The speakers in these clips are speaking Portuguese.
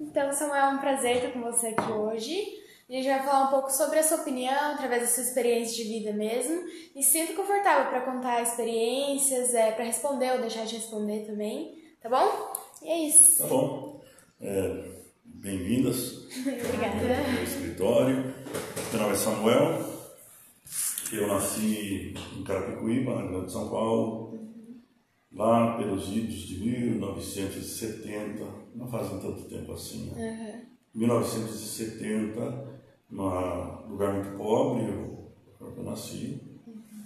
Então, Samuel, é um prazer estar com você aqui hoje. A gente vai falar um pouco sobre a sua opinião, através da sua experiência de vida mesmo. E sinto confortável para contar experiências, é, para responder ou deixar de responder também, tá bom? E é isso. Tá bom. É, Bem-vindas Obrigada. ao escritório. Meu nome é Samuel. Eu nasci em Carapicuíba, na Grande São Paulo, lá pelos idos de 1970, não faz tanto tempo assim. Né? 1970, num lugar muito pobre, eu, eu nasci.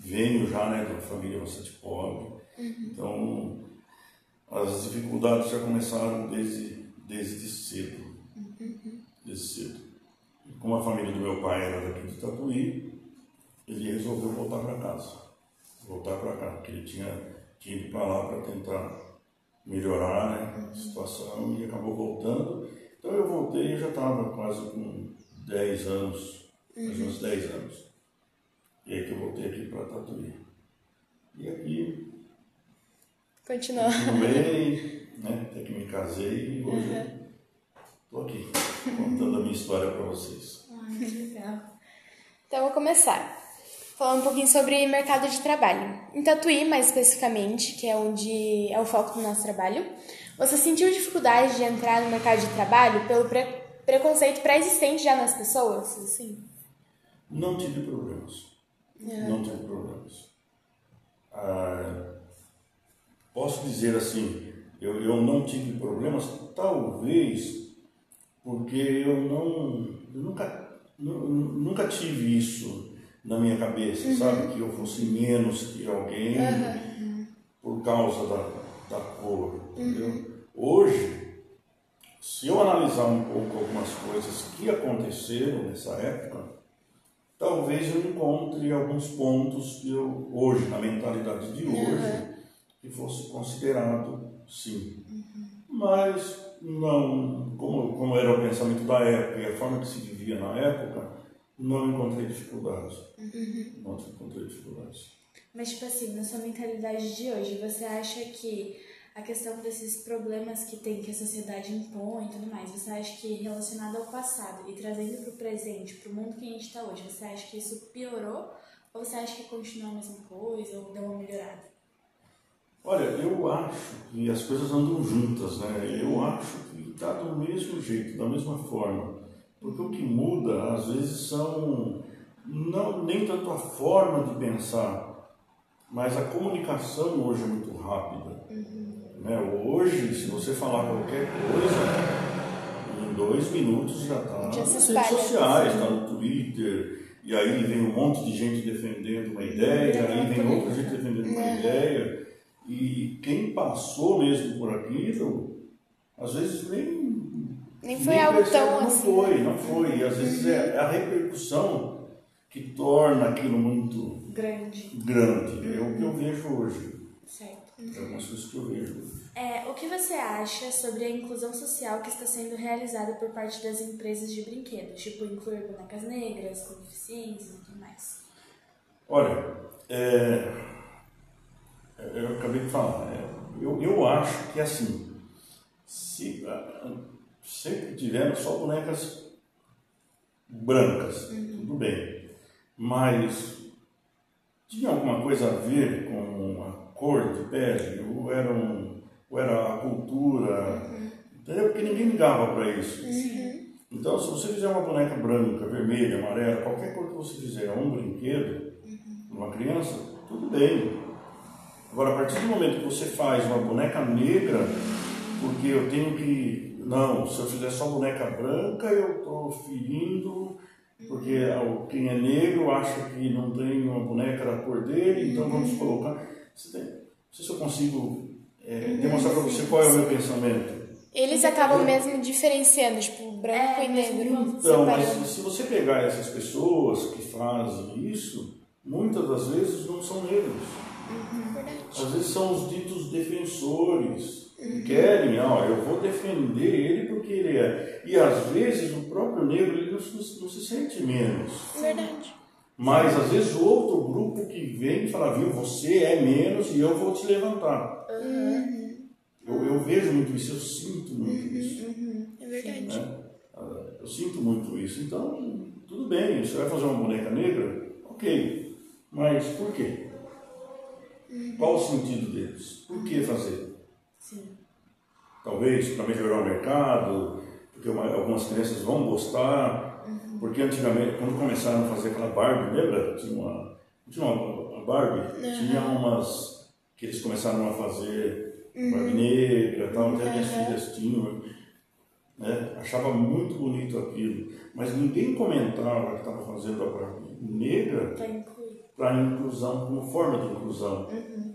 Venho já né, de uma família bastante pobre. Então, as dificuldades já começaram desde, desde cedo. Desde cedo. E como a família do meu pai era daqui de Tatuí, ele resolveu voltar para casa. Voltar para cá, porque ele tinha, tinha ido para lá para tentar melhorar né, a situação e acabou voltando. Então eu voltei e já estava quase com 10 anos, mais menos 10 anos. E aí que eu voltei aqui para Tatuí. E aqui Continua. continuei, né, até que me casei e hoje estou aqui contando a minha história para vocês. Ai, que legal. Então, eu vou começar. Falando um pouquinho sobre mercado de trabalho. Em Tatuí, mais especificamente, que é onde é o foco do nosso trabalho, você sentiu dificuldade de entrar no mercado de trabalho pelo pre- preconceito pré-existente já nas pessoas? Assim? Não tive problemas. Não tive problemas. Ah, posso dizer assim, eu, eu não tive problemas, talvez porque eu não, eu nunca, nu- nunca tive isso na minha cabeça, sabe? Que eu fosse menos que alguém por causa da, da cor, entendeu? Hoje, se eu analisar um pouco algumas coisas que aconteceram nessa época, talvez eu encontre alguns pontos que eu, hoje, na mentalidade de hoje, que fosse considerado sim. Mas não, como, como era o pensamento da época e a forma que se vivia na época, não encontrei dificuldades. Não encontrei dificuldades. Mas, tipo assim, na sua mentalidade de hoje, você acha que a questão desses problemas que tem, que a sociedade impõe e tudo mais, você acha que relacionado ao passado e trazendo para o presente, para o mundo que a gente está hoje, você acha que isso piorou? Ou você acha que continua a mesma coisa ou deu uma melhorada? Olha, eu acho que as coisas andam juntas, né? Eu acho que está do mesmo jeito, da mesma forma. Porque o que muda, às vezes, são não, nem tanto a forma de pensar, mas a comunicação hoje é muito rápida. Né? Hoje, se você falar qualquer coisa, em dois minutos já está nas redes sociais, está no Twitter, e aí vem um monte de gente defendendo uma ideia, aí vem outra gente defendendo uma ideia. E quem passou mesmo por aquilo, às vezes nem. Nem foi algo percebe, tão Não assim, foi, não foi. E às vezes é a repercussão que torna aquilo muito Grande. grande. É o que eu vejo hoje. Certo. É algumas coisas que eu vejo hoje. É, o que você acha sobre a inclusão social que está sendo realizada por parte das empresas de brinquedos? Tipo, incluir bonecas negras, com deficiências e tudo mais. Olha, é, eu acabei de falar, é, eu, eu acho que assim, se ah, sempre tiveram só bonecas brancas, tudo bem, mas tinha alguma coisa a ver com a cor de pele, ou era, um, ou era a cultura, entendeu? Porque ninguém ligava para isso. Então, se você fizer uma boneca branca, vermelha, amarela, qualquer cor que você fizer, um brinquedo, uma criança, tudo bem. Agora, a partir do momento que você faz uma boneca negra, porque eu tenho que. Não, se eu fizer só boneca branca, eu estou ferindo, porque quem é negro acha que não tem uma boneca da cor dele, então vamos colocar. Você tem, não sei se eu consigo é, demonstrar para você qual é o meu pensamento. Eles acabam mesmo diferenciando, tipo, branco e negro. Então, mas se você pegar essas pessoas que fazem isso, muitas das vezes não são negros. Às vezes são os ditos defensores. Que Querem, ó, eu vou defender ele porque ele é. E às vezes o próprio negro ele não, se- não se sente menos. Verdade. Mas às vezes o outro grupo que vem e fala, viu, você é menos e eu vou te levantar. Eu, eu vejo muito isso, eu sinto muito isso. É verdade. Eu sinto muito isso. Então, tudo bem, você vai fazer uma boneca negra? Ok. Mas por quê? Qual o sentido deles? Por que fazer? Talvez para melhorar o mercado, porque uma, algumas crianças vão gostar. Uhum. Porque antigamente, quando começaram a fazer aquela Barbie, lembra? Tinha uma, tinha uma, Barbie, tinha umas que eles começaram a fazer Barbie negra, tal, até minhas filhas tinham. Né? Achava muito bonito aquilo, mas ninguém comentava que estava fazendo a Barbie negra para inclusão, como forma de inclusão. Uhum.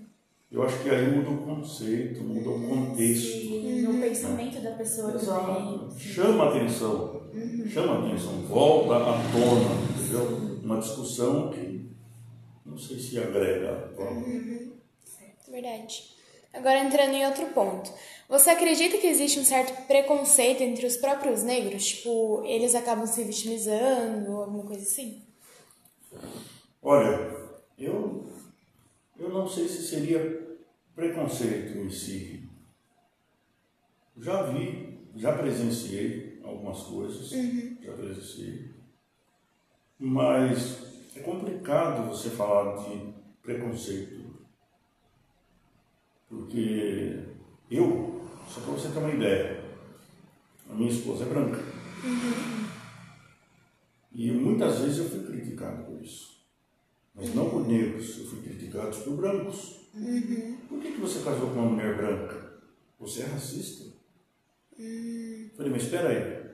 Eu acho que aí muda o conceito, muda o contexto. E no pensamento da pessoa Exato. também. Chama a atenção. Chama a atenção. Volta à tona, entendeu? Uma discussão que não sei se agrega. Verdade. Agora entrando em outro ponto. Você acredita que existe um certo preconceito entre os próprios negros? Tipo, eles acabam se vitimizando ou alguma coisa assim? Olha, eu, eu não sei se seria preconceito em si. Já vi, já presenciei algumas coisas, já presenciei. Mas é complicado você falar de preconceito. Porque eu, só para você ter uma ideia, a minha esposa é branca. E muitas vezes eu fui criticado por isso. Mas não por negros, eu fui criticado por brancos. Por que, que você casou com uma mulher branca? Você é racista? Falei, mas espera aí.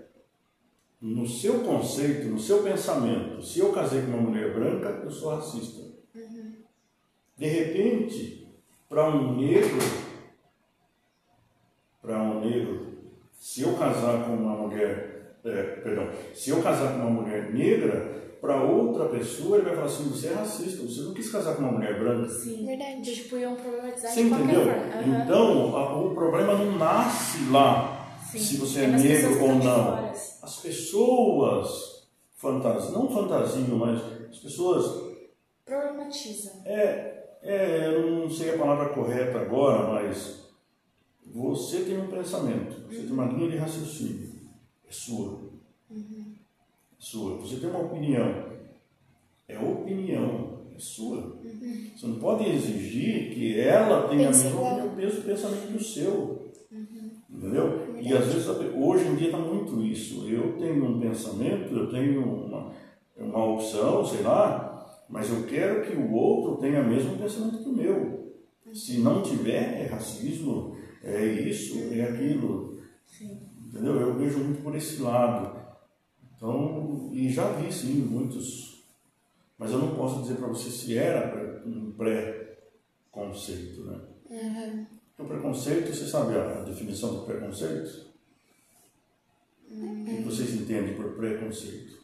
No seu conceito, no seu pensamento, se eu casei com uma mulher branca, eu sou racista. De repente, para um negro, para um negro, se eu casar com uma mulher, é, perdão, se eu casar com uma mulher negra, para outra pessoa ele vai falar assim, você é racista, você não quis casar com uma mulher branca. Sim. Verdade. Tipo, iam problematizar Você de qualquer entendeu? Aham. Então, a- o problema não nasce lá, Sim. se você É é negro ou não. As pessoas fantasiam, não fantasiam, mas as pessoas Problematiza. É, é, eu não sei a palavra correta agora, mas você tem um pensamento, você tem uma linha de raciocínio, é sua. É sua. Você tem uma opinião, é opinião, é sua. Você não pode exigir que ela tenha o mesmo pensamento que o seu. Entendeu? E às vezes, hoje em dia está muito isso. Eu tenho um pensamento, eu tenho uma, uma opção, sei lá, mas eu quero que o outro tenha o mesmo pensamento que o meu. Se não tiver, é racismo, é isso, é aquilo. Sim. Entendeu? Eu vejo muito por esse lado. Então, e já vi sim muitos, mas eu não posso dizer para você se era um pré-conceito, né? Porque o preconceito, você sabe a definição do preconceito? O que vocês entendem por preconceito?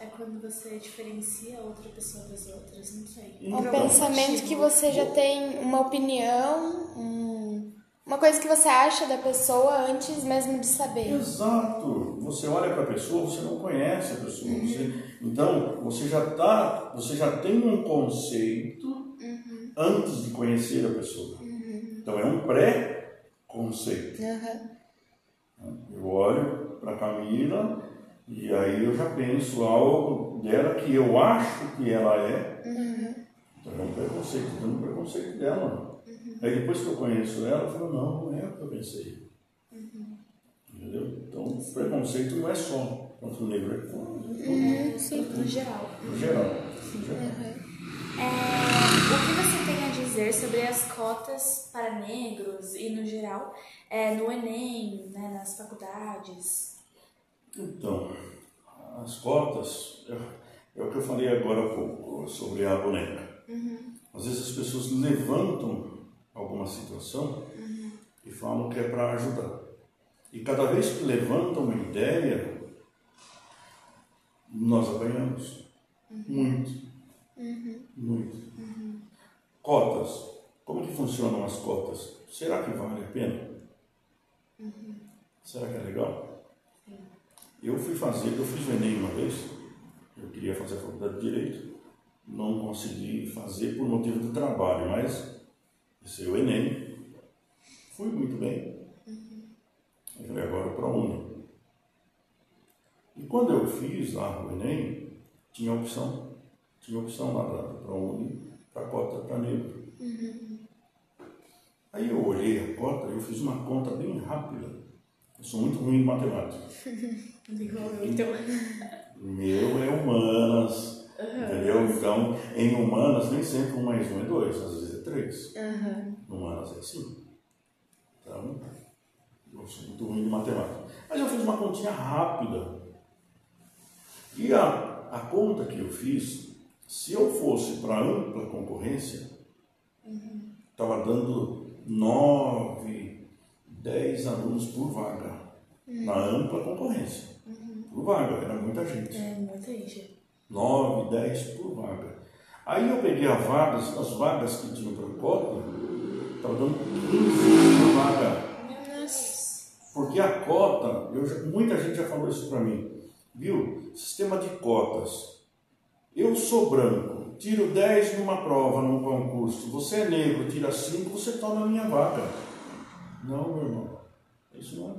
É quando você diferencia outra pessoa das outras, não sei. Um Então, pensamento que você já tem uma opinião, um- uma coisa que você acha da pessoa antes mesmo de saber. Exato. Você olha para a pessoa, você não conhece a pessoa. Você- então, você já tá, você já tem um conceito antes de conhecer a pessoa. Então, é um pré-conceito. Aham. Eu olho para Camila e aí eu já penso algo dela que eu acho que ela é. Então é um preconceito, então é um preconceito dela. Aí depois que eu conheço ela, eu falo, não, não é o que eu pensei. Entendeu? Então o preconceito não é só contra o negro, é contra Sim, no geral. no geral. No geral. É, o que você tem a dizer sobre as cotas para negros e, no geral, é, no Enem, né, nas faculdades? Então, as cotas, é, é o que eu falei agora há pouco sobre a boneca. Às vezes as pessoas levantam alguma situação e falam que é para ajudar. E cada vez que levantam uma ideia, nós apanhamos. Muito. Muito. Cotas. Como que funcionam as cotas? Será que vale a pena? Será que é legal? Eu fui fazer, eu fiz o Enem uma vez, eu queria fazer a faculdade de Direito, não consegui fazer por motivo de trabalho, mas esse é o Enem, fui muito bem. Eu falei, agora para a Uni. quando eu fiz lá o Enem, tinha opção, tinha opção lá da ProUni para cota para negro. Uhum. Aí eu olhei a cota, eu fiz uma conta bem rápida. Eu sou muito ruim em matemática. Igual eu, então. Meu é humanas, uhum. entendeu? Então, em humanas, nem sempre um mais um é dois, às vezes três. Uhum. Humanas é assim. Então, eu sou muito ruim em matemática. Mas eu fiz uma continha rápida. E a, a conta que eu fiz, se eu fosse para ampla concorrência, estava uhum. dando nove, dez alunos por vaga. Uhum. Na ampla concorrência. Uhum. Por vaga, era muita gente. É, muita gente. Nove, dez por vaga. Aí eu peguei as vagas, as vagas que tinham para cota, estava dando 15 por vaga. Porque a cota, eu muita gente já falou isso para mim, viu? Sistema de cotas. Eu sou branco, tiro 10 numa prova, num concurso. Você é negro, tira 5, você toma a minha vaga. Não, meu irmão. Isso não é.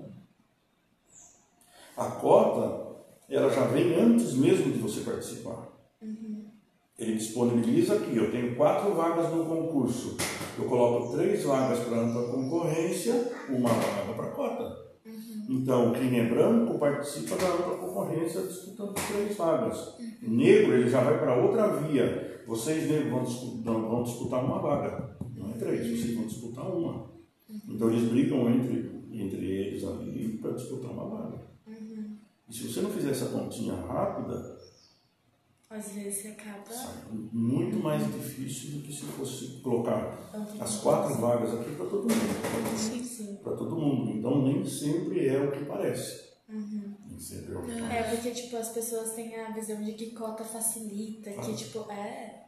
A cota, ela já vem antes mesmo de você participar. Uhum. Ele disponibiliza aqui, eu tenho quatro vagas no concurso. Eu coloco três vagas para ampla concorrência, uma vaga para cota. Uhum. Então, quem é branco participa da ampla concorrência disputando três vagas. Uhum. Negro, ele já vai para outra via. Vocês negros vão disputar, vão disputar uma vaga, não é três, vocês vão disputar uma. Uhum. Então, eles brigam entre, entre eles ali para disputar uma vaga. Uhum. E se você não fizer essa pontinha rápida, às vezes acaba. Muito mais difícil do que se fosse colocar as quatro vagas aqui para todo mundo. Sim, sim. Para todo mundo. Então nem sempre é o que parece. Uhum. Nem sempre é o que é, parece. É, porque tipo, as pessoas têm a visão de que cota facilita, ah. que tipo, é.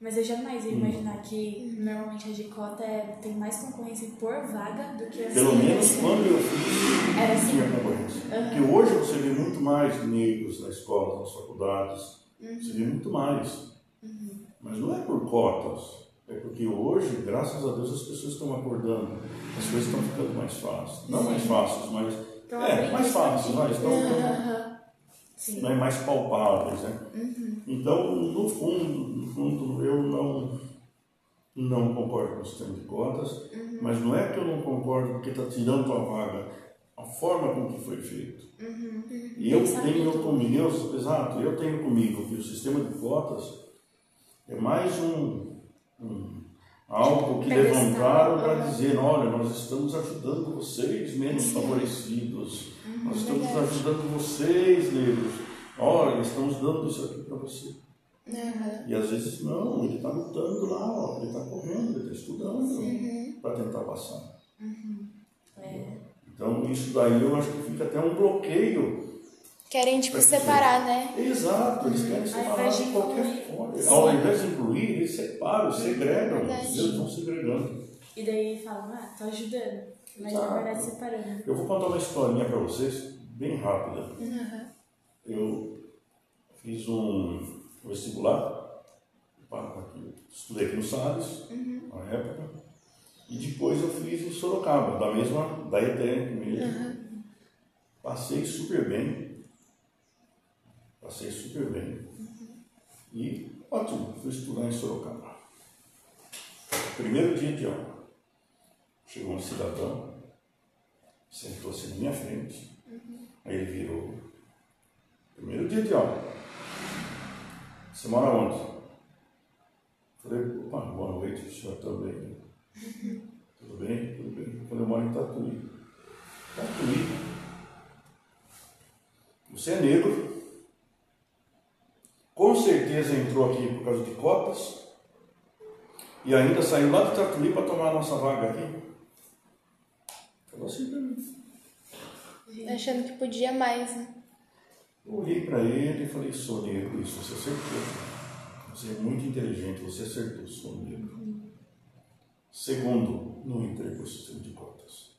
Mas eu jamais ia imaginar hum. que normalmente a de cota é, tem mais concorrência por vaga do que a Pelo menos quando eu fiz, Era assim. tinha concorrência. Uhum. Porque hoje você vê muito mais negros na escola, nas faculdades Uhum. Seria muito mais. Uhum. Mas não é por cotas. É porque hoje, graças a Deus, as pessoas estão acordando. As coisas estão ficando mais fáceis. Não mais fáceis, mas. Então, é, mais fáceis, mas estão né, mais palpáveis. Né? Uhum. Então, no fundo, no fundo, eu não, não concordo com o sistema de cotas, uhum. mas não é que eu não concordo porque está tirando tua vaga a forma com que foi feito. Uhum, uhum. E eu tenho comigo, eu, exato, eu tenho comigo que o sistema de cotas é mais um, um algo que levantaram para dizer, olha, nós estamos ajudando vocês menos Sim. favorecidos, uhum, nós estamos verdade. ajudando vocês, negros, olha, estamos dando isso aqui para você. Uhum. E às vezes não, ele está lutando lá, ó, ele está correndo, ele está estudando uhum. para tentar passar. Isso daí eu acho que fica até um bloqueio. Querem, tipo, separar, né? Exato, eles querem separar de qualquer forma. Ao invés de incluir, eles separam, segregam. Eles estão segregando. E daí falam, ah, tô ajudando. Mas na verdade separando. Eu vou contar uma historinha para vocês, bem rápida. Uhum. Eu fiz um vestibular, estudei aqui no Salles, uhum. na época. E depois eu fiz em Sorocaba, da mesma, da ETEC mesmo. Uhum. Passei super bem. Passei super bem. Uhum. E ótimo, fui estudar em Sorocaba. Primeiro dia de aula. Chegou um cidadão, sentou-se na minha frente. Uhum. Aí ele virou. Primeiro dia de aula. Você mora onde? Falei, opa, boa noite, o senhor também. Tudo bem? Tudo bem. Quando eu moro em Tatuí. Tatuí. Você é negro. Com certeza entrou aqui por causa de cotas. E ainda saiu lá de Tatuí para tomar a nossa vaga aqui. Falou assim para mim. Achando que podia mais, né? Eu olhei para ele e falei, sou negro, isso, você acertou. Você é muito inteligente, você acertou, sou negro. Segundo, não entrei para o sistema de cotas.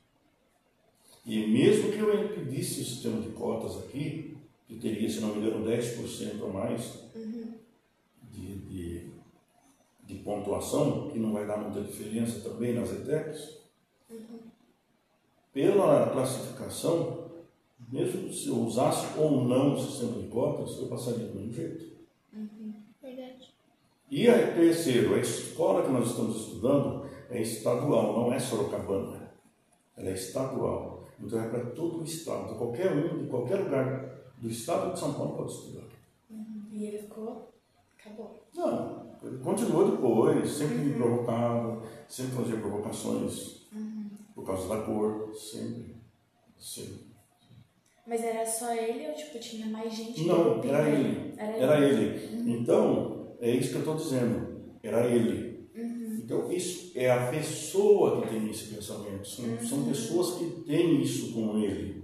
E mesmo que eu impedisse o sistema de cotas aqui, que teria, se não me engano, 10% a mais uhum. de, de, de, pontuação, que não vai dar muita diferença também nas ETECs, uhum. pela classificação, Mesmo se eu usasse ou não o sistema de cotas, eu passaria do mesmo jeito. Uhum. Verdade. E a terceiro, a escola que nós estamos estudando é estadual, não é sorocabana. Ela é estadual. Então é para todo o estado. Qualquer um, de qualquer lugar do estado de São Paulo pode estudar. Uhum. E ele ficou. Acabou. Não, ele continuou depois, sempre me provocava, sempre fazia provocações por causa da cor, sempre. Sempre. Mas era só ele ou tipo tinha mais gente? Não, era ele. Era ele. Era ele. Então, é isso que eu estou dizendo. Era ele. Então, isso é a pessoa que tem esse pensamento. São, são pessoas que têm isso com ele.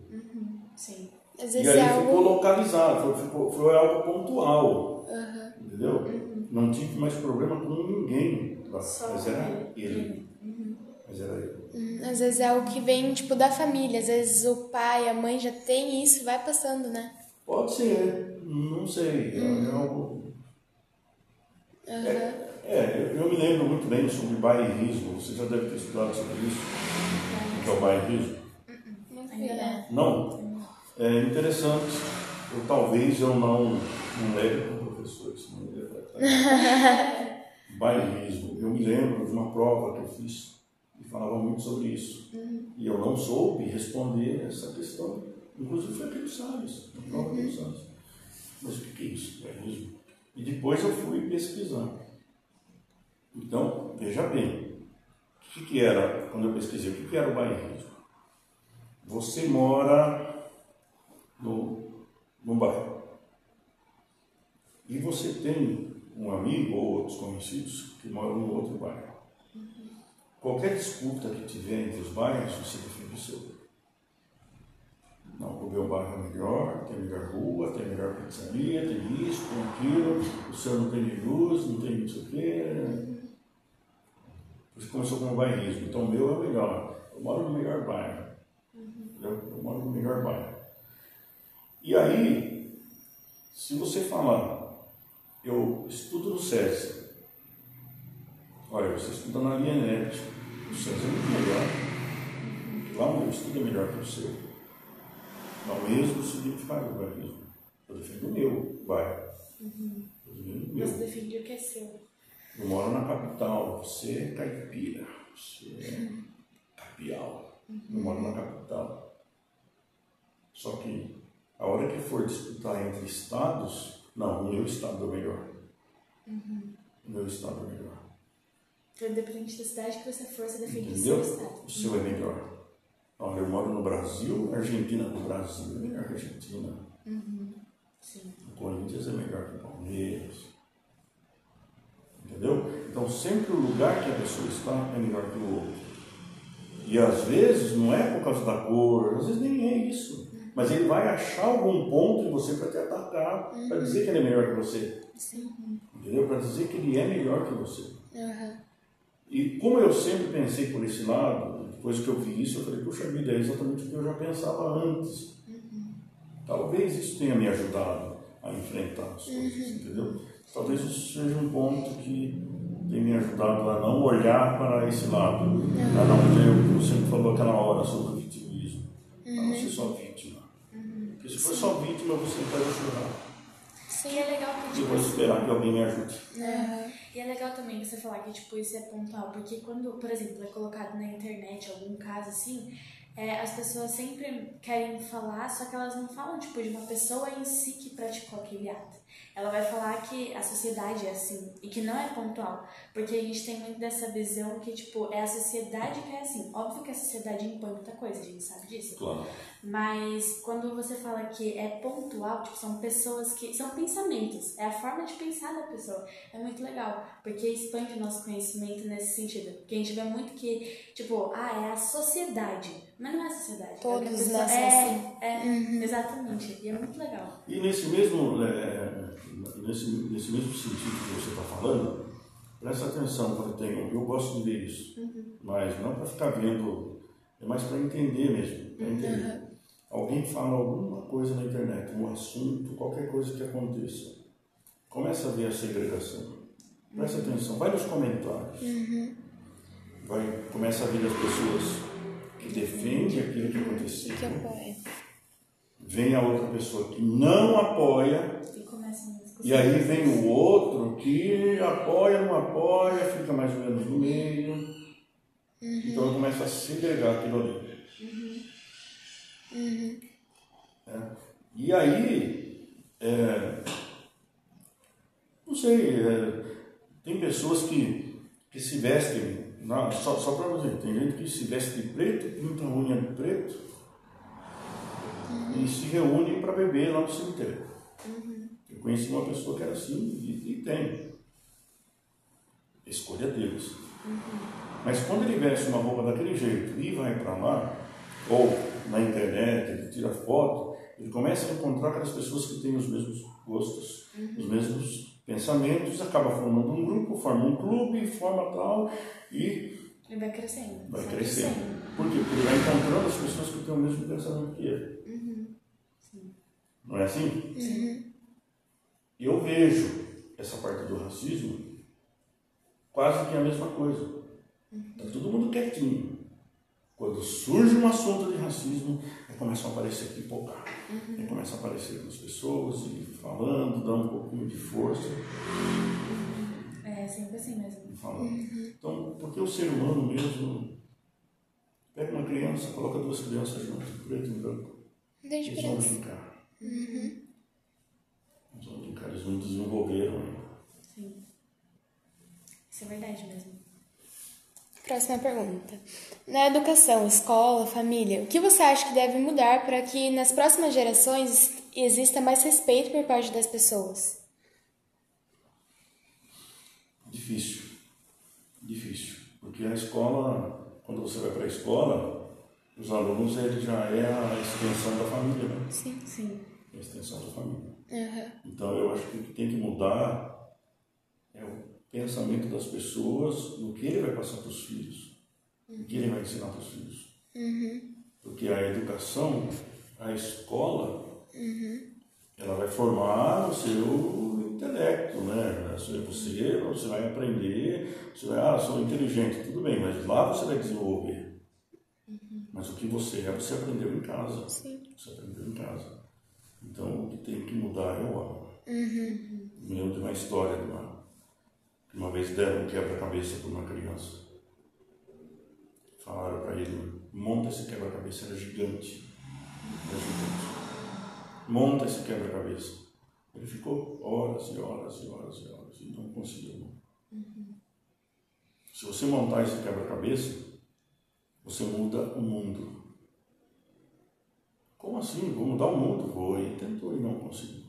Sim. Às E vezes aí é ficou algo. localizado, foi, ficou- foi algo pontual. Aham. Entendeu? Não tive mais problema com ninguém. Só Mas era ele. Mas era ele. Hum, Às vezes é algo que vem, tipo, da família. Às vezes o pai, a mãe já tem isso, vai passando, né? Pode ser, não sei. É algo. É, é, eu, eu me lembro muito bem sobre bairrismo. Você já deve ter estudado sobre isso. O que é o bairrismo? Não né? Não? É interessante. Eu, talvez eu não, não leve como professor, senão eu ia tratar. Bairrismo. Eu me lembro de uma prova que eu fiz e falava muito sobre isso. E eu não soube responder essa questão. Inclusive foi aquele Salles, a prova do Salles. Mas o que é isso, bairrismo? E depois eu fui pesquisar. Então, veja bem, o que, que era, quando eu pesquisei, o que, que era o bairrismo? Você mora no, no bairro. E você tem um amigo ou outros conhecidos que moram no outro bairro. Qualquer disputa que tiver entre os bairros, você defende o seu. Não, o meu bairro é melhor, tem melhor rua, tem melhor pizzaria, tem isso, tem aquilo, o seu não tem luz, não tem não sei o quê. Você começou com o bairrismo, então o meu é o melhor. Eu moro no melhor bairro. Entendeu? Eu moro no melhor bairro. E aí, se você falar, eu estudo no SESI, olha, você estuda na Lienete, o SESI é muito melhor. Lá o meu estudo é melhor que o seu. Não é o mesmo significado do bairrismo. Eu defendo o meu bairro. Eu defendo o meu. Você defende o que é seu. Eu moro na capital, você é caipira, você é capial. Eu moro na capital. Só que a hora que for disputar entre estados, não, o meu estado é o melhor. O meu estado é o melhor. Então, independente da cidade que você for, você defende Entendeu? o seu estado. O seu é melhor. Olha, eu moro no Brasil, a Argentina no Brasil é melhor que Argentina. Sim. O Corinthians é melhor que o Palmeiras. Entendeu? Então, sempre o lugar que a pessoa está é melhor que o outro. E às vezes não é por causa da cor, às vezes nem é isso. Mas ele vai achar algum ponto em você para te atacar, para dizer que ele é melhor que você. Sim. Entendeu? Para dizer que ele é melhor que você. Aham. E como eu sempre pensei por esse lado, depois que eu vi isso, eu falei, puxa vida, é exatamente o que eu já pensava antes. Talvez isso tenha me ajudado a enfrentar as coisas, entendeu? Talvez isso seja um ponto que tenha me ajudado a não olhar para esse lado, a não ter o que você me falou aquela hora sobre o vitimismo, a não ser só vítima. Porque se for só vítima, você vai chorar. E é legal que, E tipo, vou esperar que alguém me ajude. Aham. E é legal também você falar que, tipo, isso é pontual, porque quando, por exemplo, é colocado na internet algum caso assim, é, as pessoas sempre querem falar, só que elas não falam, tipo, de uma pessoa em si que praticou aquele ato. Ela vai falar que a sociedade é assim, e que não é pontual, porque a gente tem muito dessa visão que, tipo, é a sociedade que é assim. Óbvio que a sociedade impõe muita coisa, a gente sabe disso. Claro. Mas quando você fala que é pontual, tipo, são pessoas que. São pensamentos, é a forma de pensar da pessoa. É muito legal, porque expande o nosso conhecimento nesse sentido. Porque a gente vê muito que, tipo, ah, é a sociedade. Mas não é a sociedade. é Todos pessoa- nascem é, assim. É, exatamente. E é muito legal. E nesse mesmo, é, nesse, nesse mesmo sentido que você está falando, presta atenção quando tem. Eu gosto de ver isso, mas não para ficar vendo, é mais para entender mesmo. Para entender. Alguém fala alguma coisa na internet, um assunto, qualquer coisa que aconteça. Começa a ver a segregação. Presta atenção, vai nos comentários. Vai, começa a ver as pessoas que defendem aquilo que aconteceu Que apoia. vem a outra pessoa que não apoia, E e aí vem o outro que apoia, não apoia, fica mais ou menos no meio. Então começa a segregar aquilo ali. É. E aí, é, não sei, é, tem pessoas que, que se vestem, na, só, só para você, tem gente que se veste de preto, pinta a unha de preto e se reúne para beber lá no cemitério. Eu conheci uma pessoa que era assim e, e tem. Escolha deles. Mas quando ele veste uma roupa daquele jeito e vai para lá, ou na internet, ele tira foto, ele começa a encontrar aquelas pessoas que têm os mesmos gostos, os mesmos pensamentos, acaba formando um grupo, forma um clube, forma tal, e E vai crescendo. vai vai crescendo. Por quê? Porque ele vai encontrando as pessoas que têm o mesmo pensamento que ele. Não é assim? Eu vejo essa parte do racismo quase que a mesma coisa. Está todo mundo quietinho. Quando surge um assunto de racismo, aí começam a aparecer pipocar. Aí começam a aparecer as pessoas e falando, dando um pouquinho de força. É sempre assim mesmo. falando. Então, porque o ser humano mesmo pega uma criança, coloca duas crianças juntas, preto e branco, Desde eles vão brincar. Eles vão brincar, eles não desenvolveram ainda. Sim. Isso é verdade mesmo. Próxima pergunta. Na educação, escola, família, o que você acha que deve mudar para que nas próximas gerações exista mais respeito por parte das pessoas? Difícil. Difícil. Porque a escola, quando você vai para a escola, os alunos ele já é a extensão da família, né? Sim. Sim. É a extensão da família. Aham. Então eu acho que o que tem que mudar é o pensamento das pessoas no que ele vai passar para os filhos, no que ele vai ensinar para os filhos. Porque a educação, a escola, ela vai formar o seu intelecto, né? Você, você, você vai aprender, você vai, ah, sou inteligente, tudo bem, mas lá você vai desenvolver. Mas o que você é, você aprendeu em casa. Sim. Você aprendeu em casa. Então, o que tem que mudar é o. Me lembro de uma história de uma, uma vez deram um quebra-cabeça para uma criança. Falaram para ele, monta esse quebra-cabeça, era gigante. Era gigante. Monta esse quebra-cabeça. Ele ficou horas e horas e horas e horas e não conseguiu. Se você montar esse quebra-cabeça, você muda o mundo. Como assim? Vou mudar o mundo? Vou. E tentou e não conseguiu.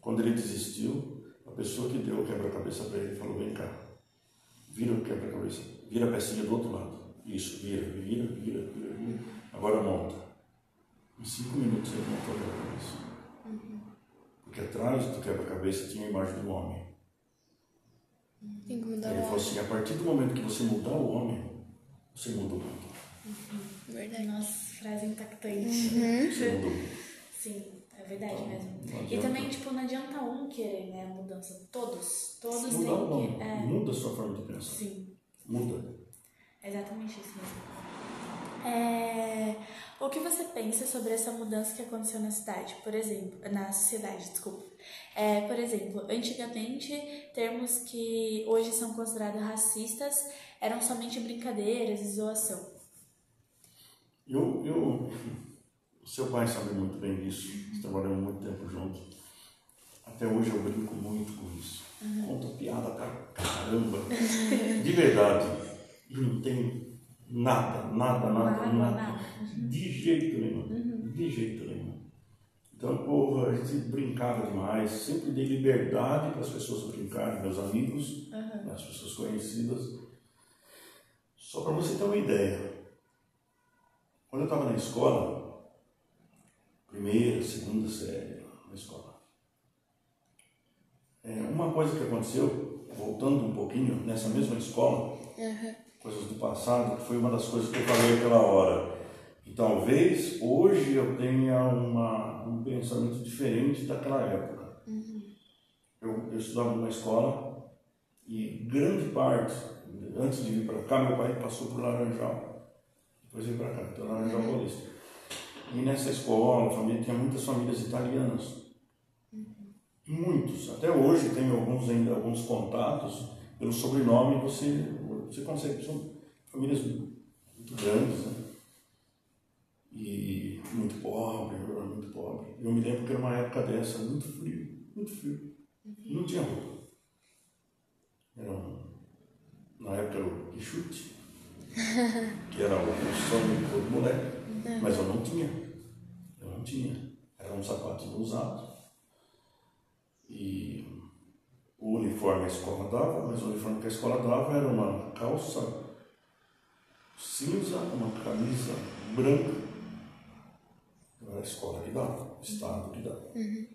Quando ele desistiu, pessoa que deu o quebra-cabeça para ele falou: Vem cá, vira o quebra-cabeça, vira a pecinha do outro lado. Isso, vira, vira, vira, vira, vira. Agora monta. Em cinco minutos ele montou o quebra-cabeça. Porque atrás do quebra-cabeça tinha a imagem do homem. Tem que mudar Ele falou assim: a partir do momento que você mudar o homem, você muda o mundo. Verdade. Nossa, frase impactante. Você muda o mundo. Sim, verdade mesmo. Não E também, tipo, não adianta um querer, né, a mudança. Todos. Todos Mudar têm que. É, Muda a sua forma de pensar. sim. Muda. Exatamente isso mesmo. É, o que você pensa sobre essa mudança que aconteceu na cidade, por exemplo, na sociedade, desculpa. É, por exemplo, antigamente, termos que hoje são considerados racistas eram somente brincadeiras e zoação. Eu, eu, seu pai sabe muito bem disso, trabalhamos muito tempo juntos. Até hoje eu brinco muito com isso. Conta piada pra caramba, de verdade. E não tem nada, nada, nada, Nada. De jeito nenhum. De jeito nenhum. Então, povo, a gente brincava demais, sempre dei liberdade para as pessoas brincarem, meus amigos, as pessoas conhecidas. Só para você ter uma ideia. Quando eu estava na escola, primeira, segunda série, na escola, é, uma coisa que aconteceu, voltando um pouquinho, nessa mesma escola, coisas do passado, que foi uma das coisas que eu falei aquela hora. E talvez hoje eu tenha uma, um pensamento diferente daquela época. Eu, eu estudava numa escola e grande parte, antes de vir para cá, meu pai passou por Laranjal. Depois veio para cá, então Laranjal Paulista. E nessa escola, família tinha muitas famílias italianas. Muitos. Até hoje tenho alguns ainda alguns contatos pelo sobrenome você você consegue são famílias muito grandes, né? E muito pobre, muito pobre. Eu me lembro que era uma época dessa, muito frio, muito frio. Não tinha roupa. Era um, na época era o Quixute, que era o sonho de todo moleque, mas eu não tinha. Não tinha. Era um sapatinho usado. E o uniforme a escola dava, mas o uniforme que a escola dava era uma calça cinza, uma camisa branca. Era a escola que dava, o estado que dava. Uhum.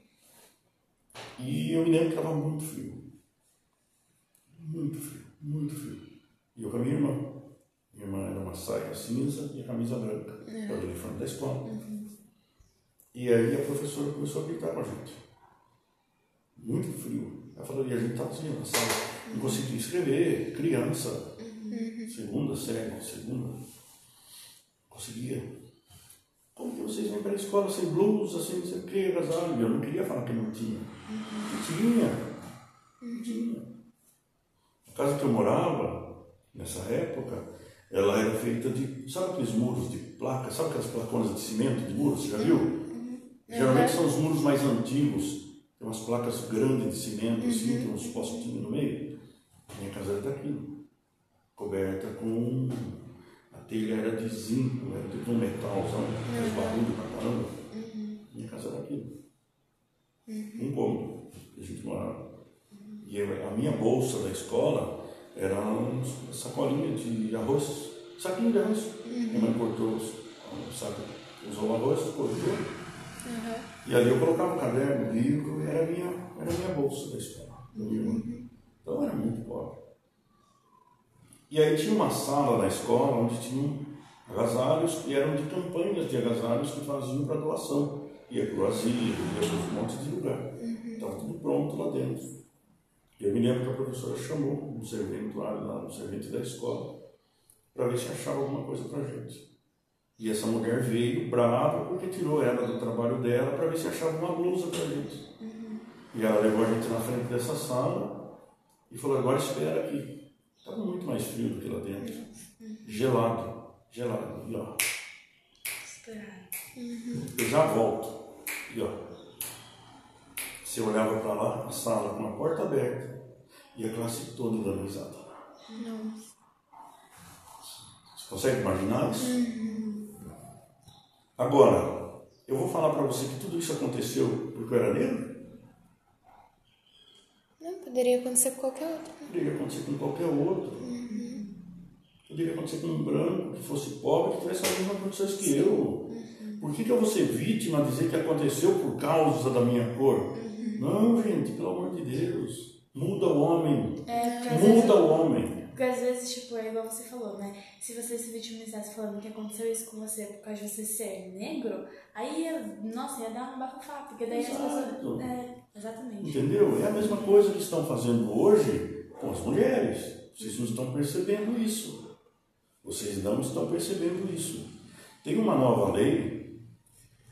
E eu me lembro que estava muito frio. Muito frio, muito frio. E eu com a minha irmã. Minha irmã era uma saia cinza e a camisa branca. Era o uniforme da escola. E aí a professora começou a gritar com a gente muito frio. Ela falou, e a gente estava assim na sala, não conseguia escrever, criança, segunda série, segunda, conseguia. Como que vocês vêm para a escola sem blusa, sem não sei o que, agasalho? Eu não queria falar que não tinha. Não tinha. Não tinha. A casa que eu morava, nessa época, ela era feita de, sabe aqueles muros de placa, sabe aquelas placonas de cimento de muros, você já viu? Geralmente são os muros mais antigos, tem umas placas grandes de cimento, assim, tem uns postinhos no meio. Minha casa era daquilo, coberta com. A telha era de zinco, era tipo um metal, sabe? Faz barulho pra caramba. Minha casa era daquilo. Um cômodo que a gente morava. E eu- a minha bolsa da escola era uma sacolinha de arroz, saquinho de arroz. Minha mãe cortou, os- sabe, usou o arroz, cortou. E ali eu colocava o caderno, o livro, era a minha, era minha bolsa da escola. irmão. Então era muito pobre. E aí tinha uma sala na escola onde tinham agasalhos, e eram de campanhas de agasalhos que faziam para doação. Ia para o asilo, ia para um monte de lugar. Estava tudo pronto lá dentro. E eu me lembro que a professora chamou um serventuário lá, um servente da escola, para ver se achava alguma coisa para a gente. E essa mulher veio brava porque tirou ela do trabalho dela para ver se achava uma blusa para gente. E ela levou a gente na frente dessa sala e falou: agora espera aqui. Estava muito mais frio do que lá dentro. Gelado, gelado. E ó, Esperar. eu já volto. E ó, você olhava para lá, a sala com a porta aberta e a classe toda dando risada. Você consegue imaginar isso? Agora, eu vou falar para você que tudo isso aconteceu porque eu era negro? Não, poderia acontecer com qualquer outro. Poderia acontecer com qualquer outro. Poderia acontecer com um branco que fosse pobre que tivesse as mesmas condições que eu. Por que, que eu vou ser vítima a dizer que aconteceu por causa da minha cor? Não, gente, pelo amor de Deus. Muda o homem. É, Muda o homem. Porque às vezes, tipo, é igual você falou, né? Se você se vitimizasse falando que aconteceu isso com você por causa de você ser negro, aí ia, nossa, ia dar um bafafá, porque daí Exato. as pessoas. É, exatamente. Entendeu? É a mesma coisa que estão fazendo hoje com as mulheres. Vocês não estão percebendo isso. Vocês não estão percebendo isso. Tem uma nova lei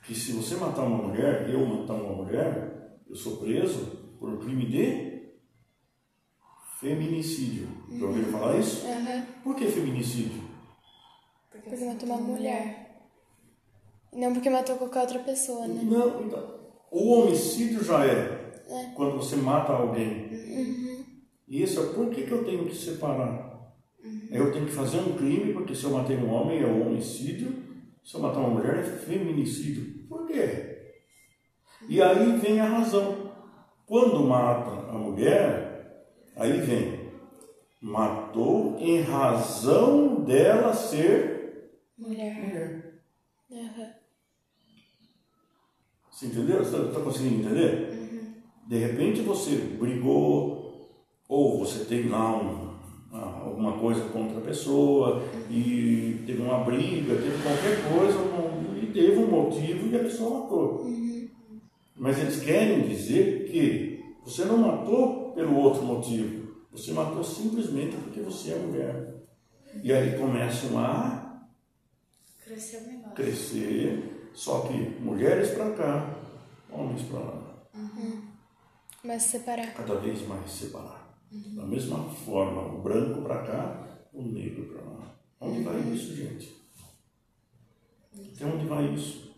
que se você matar uma mulher, eu matar uma mulher, eu sou preso por um crime de feminicídio. Já ouviram falar isso? Por que feminicídio? Porque matou uma mulher. Não porque matou qualquer outra pessoa, né? Não, então, o homicídio já é, quando você mata alguém. E isso é por que, que eu tenho que separar? Eu tenho que fazer um crime, porque se eu matei um homem é um homicídio, se eu matar uma mulher é feminicídio. Por quê? E aí vem a razão. Quando mata a mulher, aí vem, matou em razão dela ser Mulher. mulher. Aham. Você entendeu? Você está conseguindo entender? De repente você brigou, ou você teve lá um, ah, alguma coisa contra a pessoa, e teve uma briga, teve qualquer coisa, e teve um motivo e a pessoa matou. Mas eles querem dizer que você não matou pelo outro motivo, você matou simplesmente porque você é mulher. E aí começam a negócio. crescer Só que mulheres para cá, homens para lá. Uhum. Mas separar. Cada vez mais separar. Uhum. Da mesma forma, o branco para cá, o negro para lá. Onde vai uhum. isso, gente? Até onde vai isso?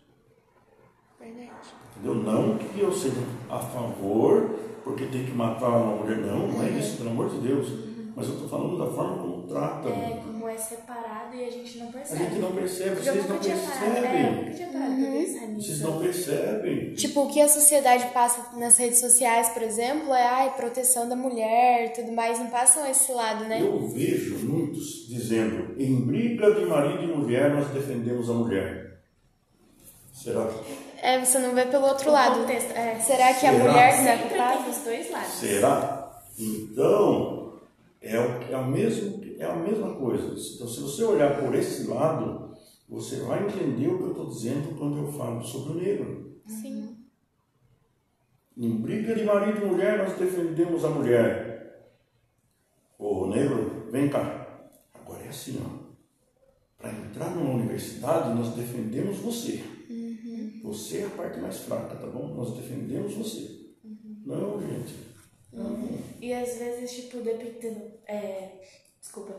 Verdade. Entendeu? Não que eu seja a favor, porque tem que matar uma mulher. Não, não é isso, pelo amor de Deus. Mas eu estou falando da forma como trata. É, como é separado e a gente não percebe. A gente não percebe, vocês não percebem. É, parado uhum. Vocês não percebem. Tipo, o que a sociedade passa nas redes sociais, por exemplo, é ai, proteção da mulher tudo mais, não passam esse lado, né? Eu vejo muitos dizendo, em briga de marido e mulher nós defendemos a mulher. Será? É, você não vê pelo outro o lado. Contexto, é. Será que Será? a mulher não é culpada? dos dois lados. Será? Então, é, é, a mesmo, é a mesma coisa. Então, se você olhar por esse lado, você vai entender o que eu estou dizendo quando eu falo sobre o negro. Sim. Em briga de marido e mulher, nós defendemos a mulher. Ô, negro, vem cá. Agora é assim, ó. Para entrar numa universidade, nós defendemos você. Você é a parte mais fraca, tá bom? Nós defendemos você. Uhum. Não, gente. Não. E às vezes, tipo, dependendo. É, desculpa.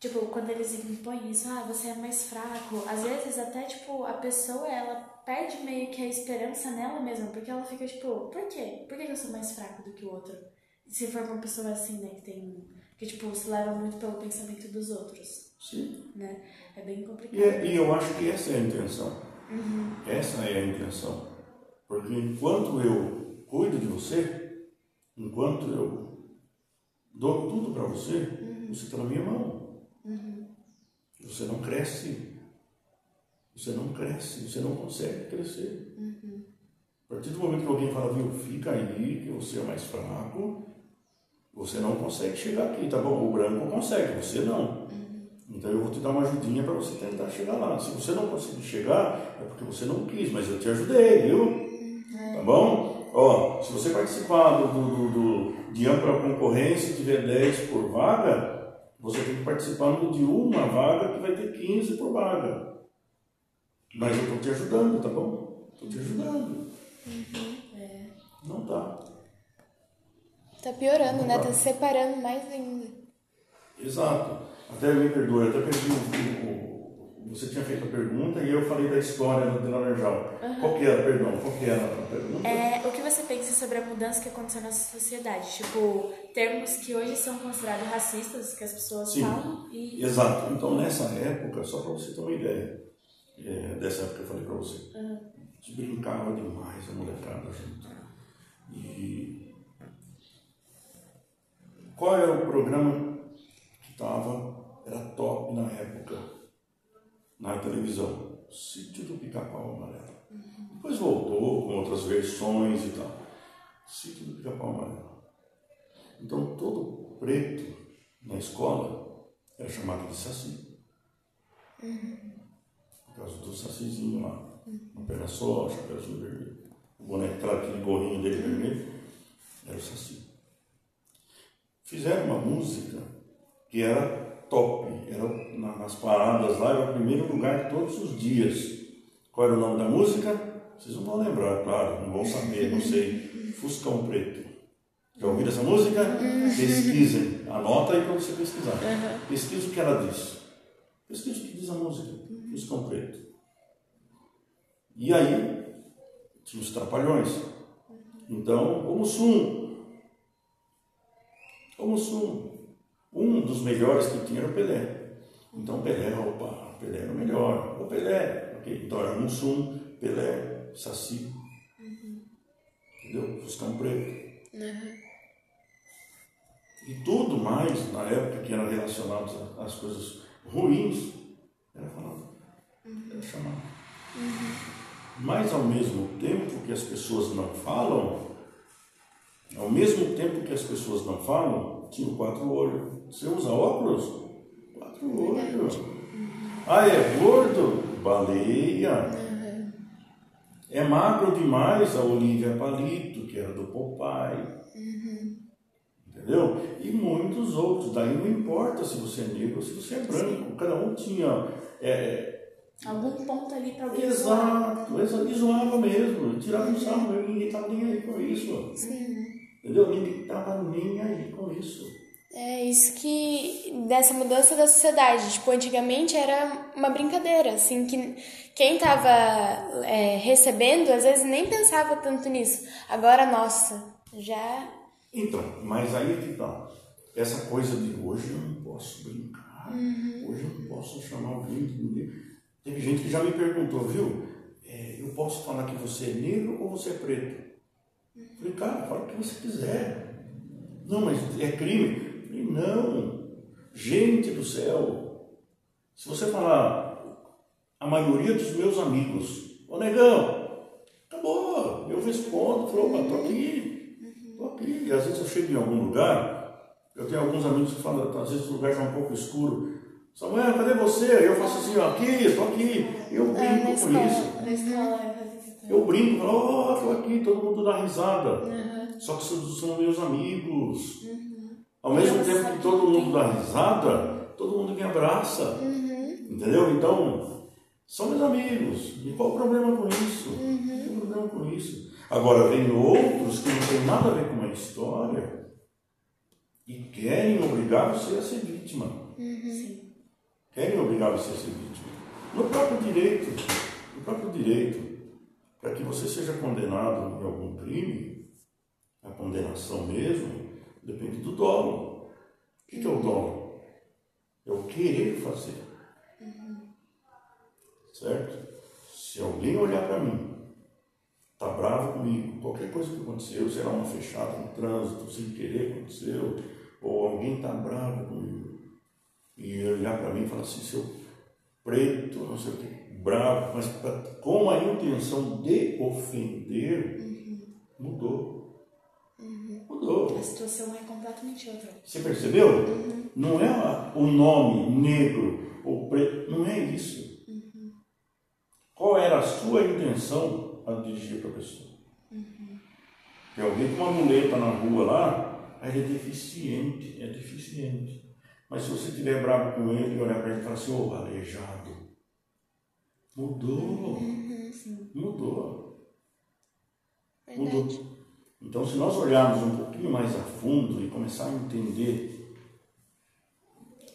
Tipo, quando eles impõem isso, ah, você é mais fraco. Às vezes até, tipo, a pessoa, ela perde meio que a esperança nela mesma. Porque ela fica, tipo, por quê? Por que eu sou mais fraco do que o outro? Se for uma pessoa assim, né, que tem... Que, tipo, se leva muito pelo pensamento dos outros. Sim. Né? É bem complicado. E, é, e eu acho que essa é a intenção. Uhum. Essa é a intenção. Porque enquanto eu cuido de você, enquanto eu dou tudo para você, uhum. você está na minha mão. Uhum. Você não cresce. Você não cresce, você não consegue crescer. Uhum. A partir do momento que alguém fala, viu, fica aí, que você é mais fraco, você não consegue chegar aqui, tá bom? O branco consegue, você não. Então eu vou te dar uma ajudinha para você tentar chegar lá. Se você não conseguir chegar, é porque você não quis, mas eu te ajudei, viu? Tá bom? Ó, se você participar do, do, do, de ampla concorrência e tiver 10 por vaga, você tem que participar de uma vaga que vai ter 15 por vaga. Mas eu estou te ajudando, tá bom? Estou te ajudando. Uhum. É. Não tá. Tá piorando, não né? Tá. tá separando mais ainda. Exato. Até me perdoe, até perdi o, o, Você tinha feito a pergunta e eu falei da história do Laranjal. Uhum. Qual que era, perdão, qual que era a pergunta? É, o que você pensa sobre a mudança que aconteceu na sociedade? Tipo, termos que hoje são considerados racistas, que as pessoas Sim, falam. E... Exato. Então, nessa época, só para você ter uma ideia, é, dessa época que eu falei para você, uhum. a gente brincava demais a molecada junto. E qual é o programa estava era top na época, na televisão. Sítio do Pica-Pau Amarelo. Depois voltou com outras versões e tal. Sítio do Pica-Pau Amarelo. Então todo preto na escola era chamado de Saci. Uhum. Por causa do Sacizinho lá. Uhum. Uma perna só, chapéuzinho vermelho. O boneco, aquele gorrinho dele vermelho, era o Saci. Fizeram uma música que era top. Era nas paradas lá, era o primeiro lugar de todos os dias. Qual era o nome da música? Vocês não vão lembrar, claro, não vão saber, não sei. Fuscão Preto. Já ouviram essa música? Pesquisem. Anota aí para você pesquisar. Pesquisa o que ela diz. Pesquisa o que diz a música. Fuscão Preto. E aí, tinha os trapalhões. Então, o Mussum. O Mussum. Um dos melhores que tinha era o Pelé. Então Pelé, opa, Pelé era o melhor. O Pelé, ok? Então era Mussum, Pelé, Saci. Uhum. Entendeu? Fuscão Preto. Uhum. E tudo mais, na época que era relacionado às coisas ruins, era falado, uhum. era chamado. Uhum. Mas ao mesmo tempo que as pessoas não falam, ao mesmo tempo que as pessoas não falam, tinha quatro olhos. Você usa óculos? Quatro olhos. Ah, é gordo? Baleia. É magro demais? A Olivia Palito, que era do Popeye. Entendeu? E muitos outros. Daí não importa se você é negro ou se você é branco. Cada um tinha é, Algum ponto ali para alguém Exato, exato. E zoava mesmo, tirava um sarro, ninguém estava nem aí com isso. Sim. Entendeu? Ninguém estava nem aí com isso. É isso que dessa mudança da sociedade. Tipo, antigamente era uma brincadeira, assim, que quem tava é, recebendo às vezes nem pensava tanto nisso. Agora, nossa, já. Então, mas aí é que tá. Essa coisa de hoje eu não posso brincar, hoje eu não posso chamar alguém de ninguém. Teve gente que já me perguntou, viu? É, eu posso falar que você é negro ou você é preto? Falei, cara, fala o que você quiser. Não, mas é crime. Falei, não. Gente do céu. Se você falar a maioria dos meus amigos, ô negão, acabou. Eu respondo, falo, tô aqui. Tô aqui. E às vezes eu chego em algum lugar, eu tenho alguns amigos que falam, às vezes o lugar já é um pouco escuro. Samuel, cadê você? Eu faço assim, ó, aqui, estou aqui. Eu É, brinco com isso. Eu brinco, falo, ó, estou aqui, todo mundo dá risada. Uhum. Só que são, são meus amigos. Ao mesmo Nossa, tempo que todo mundo dá risada, todo mundo me abraça. Entendeu? Então, são meus amigos. E qual o problema com isso? Não tem problema com isso. Agora, vem outros que não tem nada a ver com a história e querem obrigar você a ser vítima. Sim. Querem obrigar você a ser vítima. No próprio direito, no próprio direito, para que você seja condenado em algum crime, a condenação mesmo depende do dolo. O que é o dolo? É o querer fazer. Certo? Se alguém olhar para mim, tá bravo comigo, qualquer coisa que aconteceu, será uma fechada no trânsito, sem querer aconteceu, ou alguém tá bravo comigo, e olhar para mim e falar assim, seu preto, não sei o que, bravo, mas pra, com a intenção de ofender, mudou. Mudou. A situação é completamente outra. Você percebeu? Não é o nome negro ou preto, não é isso. Qual era a sua intenção a dirigir para a pessoa? Tem alguém com uma muleta na rua lá, aí ele é deficiente, é deficiente. Mas se você estiver bravo com ele e olhar para ele e falar assim, ô aleijado, mudou, mudou. Verdade. Mudou. Então, se nós olharmos um pouquinho mais a fundo e começar a entender,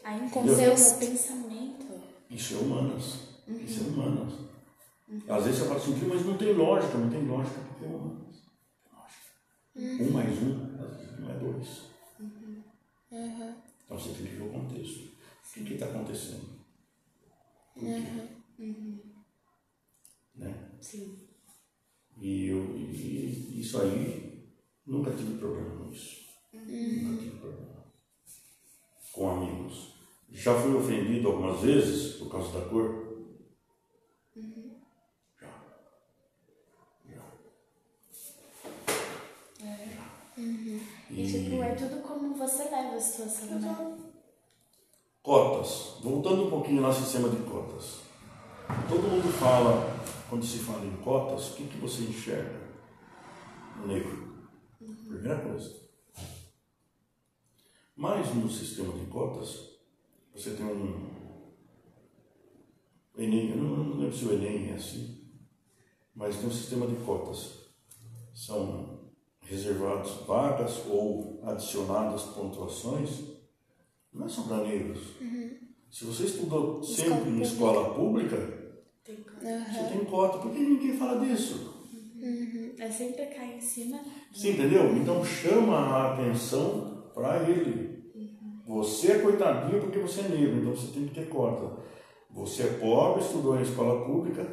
A intenção, o pensamento. isso é humanas. Isso é humanas. Às vezes você fala assim, "Viu, mas não tem lógica, não tem lógica porque é humanas. Lógica. Um mais um, às vezes não é dois. Então você tem que ver o contexto. O que está acontecendo? Por quê? Né? Sim. E, eu, e isso aí, nunca tive problema com isso. Nunca tive problema. Com amigos. Já fui ofendido algumas vezes por causa da cor? Já. Já. E, tipo, é tudo como você leva a situação, né? Cotas. Voltando um pouquinho no sistema de cotas. Todo mundo fala, quando se fala em cotas, o que, que você enxerga no negro? Primeira coisa. Mas no sistema de cotas, você tem um. Enem, eu não, não lembro se o Enem é assim, mas tem um sistema de cotas. São reservados vagas ou adicionadas pontuações não é só para negros. Se você estudou sempre em escola pública, Tem como. você tem cota. Por que ninguém fala disso? É sempre cair em cima. Você entendeu? Então chama a atenção para ele. Você é coitadinho porque você é negro, então você tem que ter cota. Você é pobre, estudou em escola pública,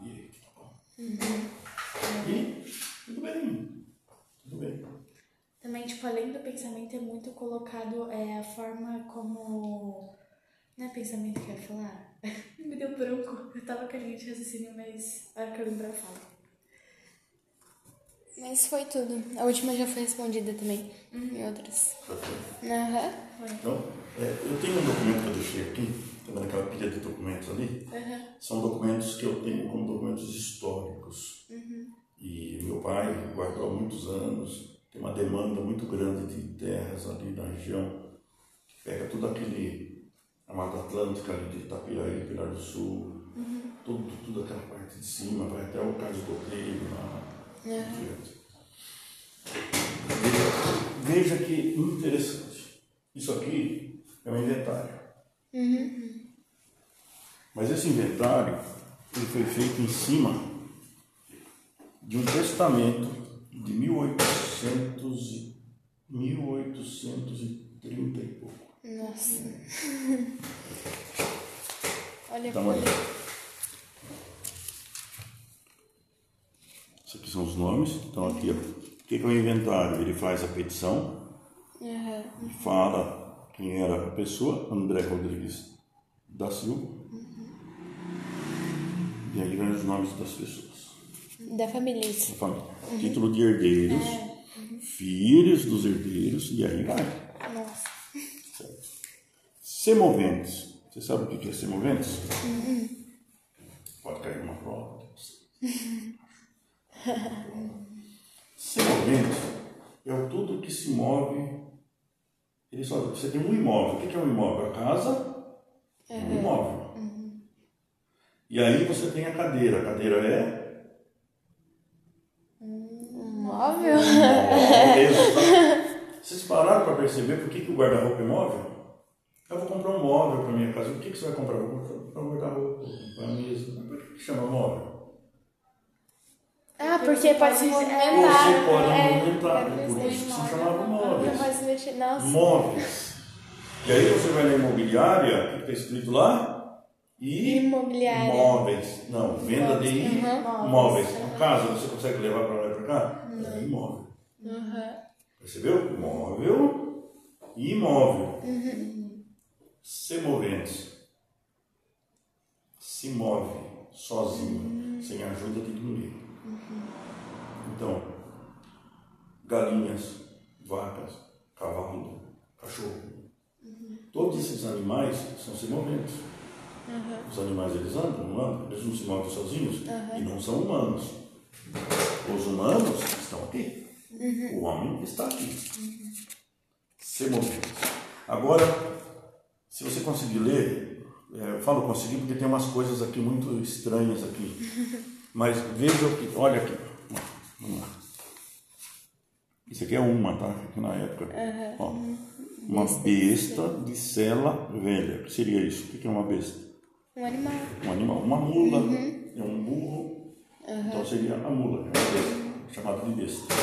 direito, tá bom. E tudo bem. Tudo bem. Também, tipo, além do pensamento, é muito colocado é, a forma como. Não é pensamento que eu ia falar? Me deu branco. Eu tava com a gente raciocínio, mas a hora que eu lembrar eu falo. Mas foi tudo. A última já foi respondida também. E outras. Aham. Então, é, eu tenho um documento que eu deixei aqui, também naquela pilha de documentos ali. São documentos que eu tenho como documentos históricos. E meu pai guardou há muitos anos. Tem uma demanda muito grande de terras ali na região. Que pega tudo aquele, a Mata Atlântica ali de Itapiraí, Pilar do Sul. tudo, tudo aquela parte de cima, vai até o caso do rei lá. Veja, veja que interessante. Isso aqui é um inventário. Mas esse inventário ele foi feito em cima de um testamento de 1800, e- 1830 e pouco. Nossa. Olha Dá uma Isso aqui são os nomes. Então aqui, ó. O que é o inventário? Ele faz a petição, ele fala quem era a pessoa, André Rodrigues da Silva. E aí vem os nomes das pessoas. Da família da família. Título de herdeiros, filhos dos herdeiros, e aí vai. Nossa. Certo. Semoventes. Você sabe o que é semoventes? Pode cair numa prova. semoventes é o tudo que se move. Ele só, você tem um imóvel. O que é um imóvel? A casa é um imóvel. E aí você tem a cadeira. A cadeira é Móvel? Móveis. Vocês pararam para perceber por que, que o guarda-roupa é móvel? Eu vou comprar um móvel para minha casa. O que, que você vai comprar? Eu vou comprar um guarda-roupa, para a mesa. Por que, que chama móvel? Ah, porque pode se movimentar. Você pode É, movimentar. é Por isso que se chamava Não móveis. pode se mexer. Nossa. Móveis. E aí você vai na imobiliária, o que está escrito lá? E Imobiliária. Móveis. Não, venda de Uhum. imóveis. A casa você consegue levar para lá e para cá? É imóvel. Aham. Percebeu? Móvel e imóvel. Semoventes. Se move sozinho, sem a ajuda de ninguém. Então, galinhas, vacas, cavalo, cachorro. Todos esses animais são semoventes. Os animais eles andam, não andam, eles não se movem sozinhos e não são humanos. Os humanos estão aqui. O homem está aqui. Semoventes. Agora, se você conseguir ler, é, eu falo conseguir porque tem umas coisas aqui muito estranhas aqui. Mas veja o que. Olha aqui. Vamos lá. Isso aqui é uma, tá? Aqui na época. Ó, uma besta de sela velha. O que seria isso? O que é uma besta? Um animal. Um animal. Uma mula é um burro. Então seria a mula, é uma besta, chamada de besta.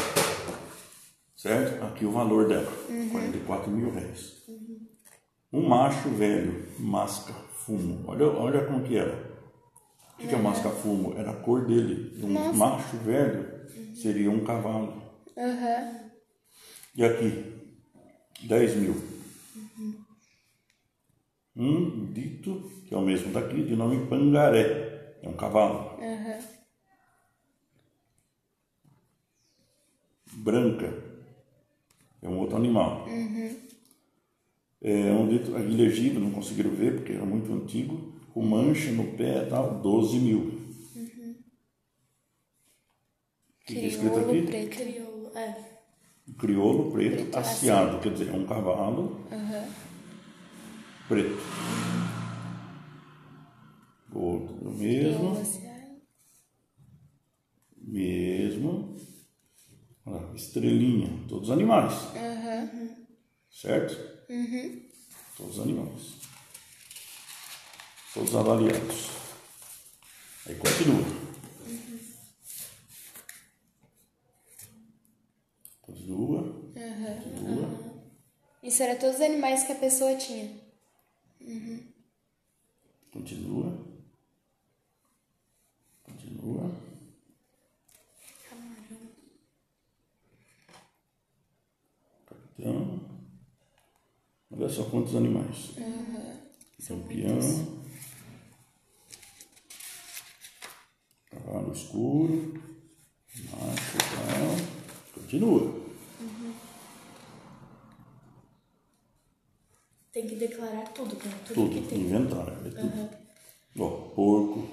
Certo? Aqui o valor dela: 44 mil reais. Um macho velho, masca, fumo. Olha, olha como que era. O que, que é masca, fumo? Era a cor dele. Um macho velho seria um cavalo. Aham. E aqui, 10 mil. Um dito, que é o mesmo daqui, de nome Pangaré. É um cavalo. Aham. Branca. É um outro animal. É um dito ilegível, não conseguiram ver porque era muito antigo. Com mancha no pé e tal, 12 mil. O que que é escrito aqui? preto. Crioulo, é. Crioulo preto, aciado, quer dizer, é um cavalo Aham. preto. Outro mesmo, mesmo. Olha estrelinha, todos animais, Aham. certo? Todos animais. Todos avaliados. Aí continua. Continua. Continua. Isso era todos os animais que a pessoa tinha. Continua. Continua. Capitão. Olha só quantos animais. Campeão. Cavalo escuro. Macho tal. Continua. Tem que declarar tudo, né? Tudo, Tudo, que tem. inventário, é tudo. Ó, porco.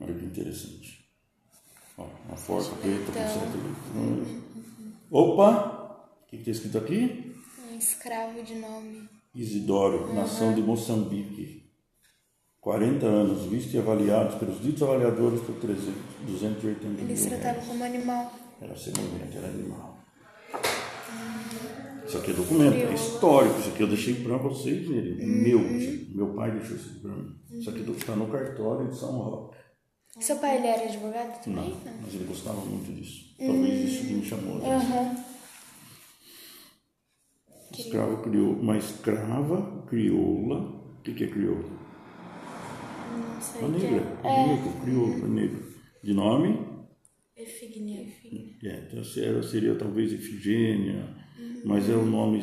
Olha que interessante. Ó, uma forca preta com sete leitões. Opa! O que está escrito aqui? Um escravo de nome. Isidoro, nação de Moçambique. 40 anos, vistos e avaliados pelos ditos avaliadores por 300, 280 Eles mil tratavam reais. como animal. Era semelhante, era animal. Isso aqui é documento, é histórico. Isso aqui eu deixei para vocês verem. É meu. gente. Meu pai deixou isso para mim. Isso aqui está no cartório de São Roque. Seu pai, ele era advogado Não, também? mas ele gostava muito disso. Talvez isso que me chamou. Aham. Escravo criou, uma escrava crioula. O que, que é crioula? Não sei Uma negra. é. Negro, crioula, negro. De nome? Efignia. É, então seria, seria talvez Efigênia, mas é o nome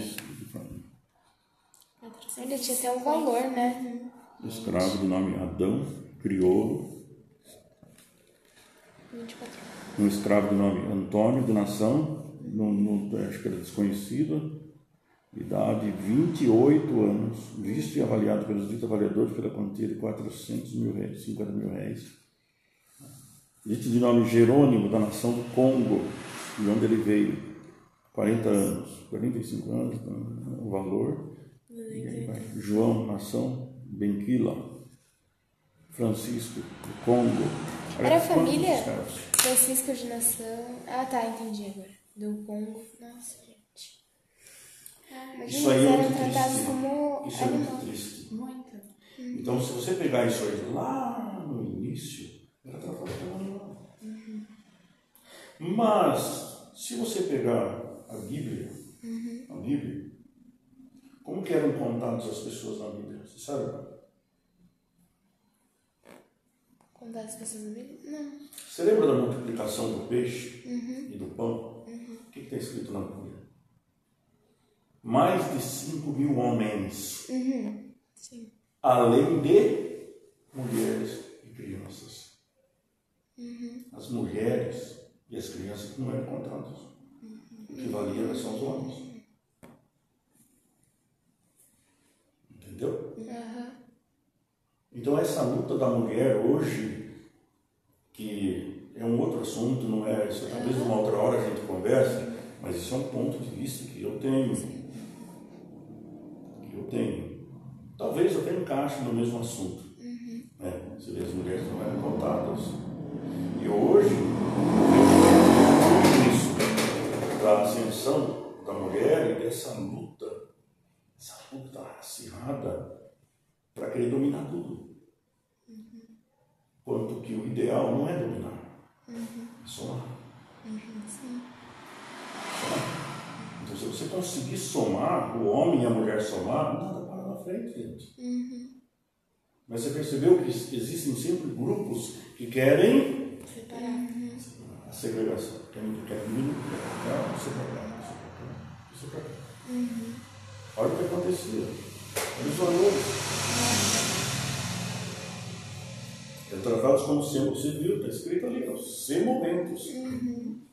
Ele tinha até um valor, né? escravo de nome Adão, crioulo, 24 um escravo de nome Antônio, de nação, no, no, acho que era desconhecido, idade 28 anos, visto e avaliado pelos ditos avaliadores pela quantia de 400 mil reais, 50 mil reais. Dito de nome Jerônimo, da nação do Congo, de onde ele veio, 40 anos, 45 anos, então, o valor. João, nação Benquila. Francisco, do Congo. Era quantos família? Francisco de Nação. Ah, tá, entendi agora. Do Congo. Nossa. Imagina, Isso aí é muito triste. como Isso é muito triste. Muito. Então, se você pegar isso aí lá no início, era tratado como animal. Mas, se você pegar a Bíblia, a Bíblia, como que eram contados as pessoas na Bíblia? Você sabe? Contar as pessoas dele? Não. Você lembra da multiplicação do peixe e do pão? O que está escrito na Bíblia? Mais de 5 mil homens, Sim. além de mulheres e crianças. As mulheres e as crianças não eram contadas. O que valia era só os homens. Entendeu? Então essa luta da mulher hoje, que é um outro assunto, não é isso, talvez uma outra hora a gente converse, mas isso é um ponto de vista que eu tenho. Eu tenho. Talvez até encaixe no mesmo assunto. Né? Você vê, as mulheres não eram contadas. E hoje, eu isso da ascensão da mulher e dessa luta, essa luta acirrada para querer dominar tudo. Quanto que o ideal não é dominar, é somar. Somar. Então, se você conseguir somar, o homem e a mulher somar, nada para na frente, gente. Mas você percebeu que existem sempre grupos que querem Separar. a segregação, querem, querem querem separar, separar, separar. Olha o que acontecia. Olha os valores. É tratados como você viu, está escrito ali, ó, semoventos. Eram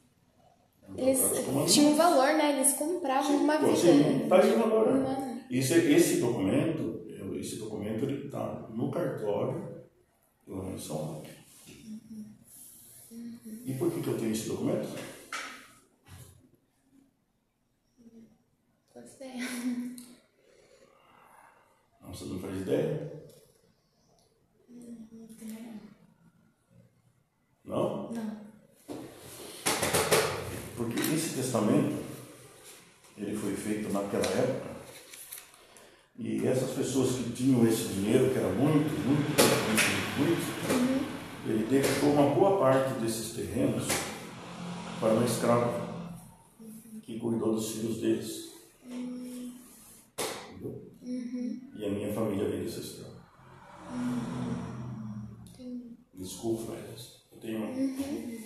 Eles tinham um valor, né? Eles compravam uma vida. Você né? aí o valor. Humana. Esse, esse documento, esse documento ele está no cartório lá em São Roque. E por que, que eu tenho esse documento? Você. Não, você não faz ideia? Não? Não. Porque esse testamento, ele foi feito naquela época, e essas pessoas que tinham esse dinheiro, que era muito, muito, muito, muito, ele deixou uma boa parte desses terrenos para uma escrava que cuidou dos filhos deles. Entendeu? E a minha família veio dessa escrava. Desculpa, mas eu tenho.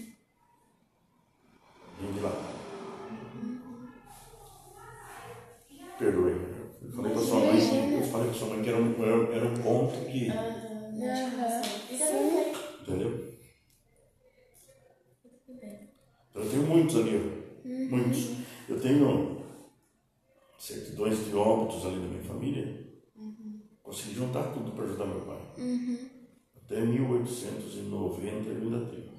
Um, era, era um ponto que. É bem. Entendeu? Então, eu tenho muitos ali, ó. muitos. Eu tenho certidões de óbitos ali da minha família. Consegui juntar tudo para ajudar meu pai. Até 1890 eu ainda tenho.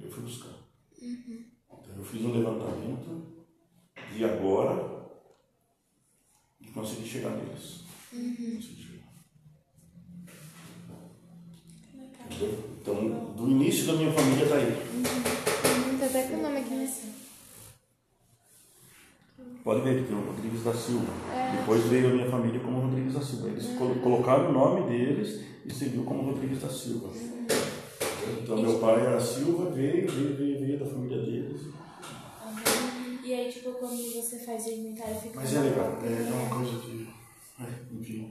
Eu fui buscar. Então eu fiz um levantamento de agora e consegui chegar neles. Então, do início da minha família tá aí. Uhum. Tá até com o nome aqui nesse. Pode ver que tem o Rodrigues da Silva. Depois veio a minha família como Rodrigues da Silva. Eles colo- colocaram o nome deles e seguiu como Rodrigues da Silva. Então, meu pai era Silva, veio, veio, veio, veio da família deles. E aí, tipo, quando você faz o inventário, fica. Mas é legal, é, é uma coisa que. É, enfim.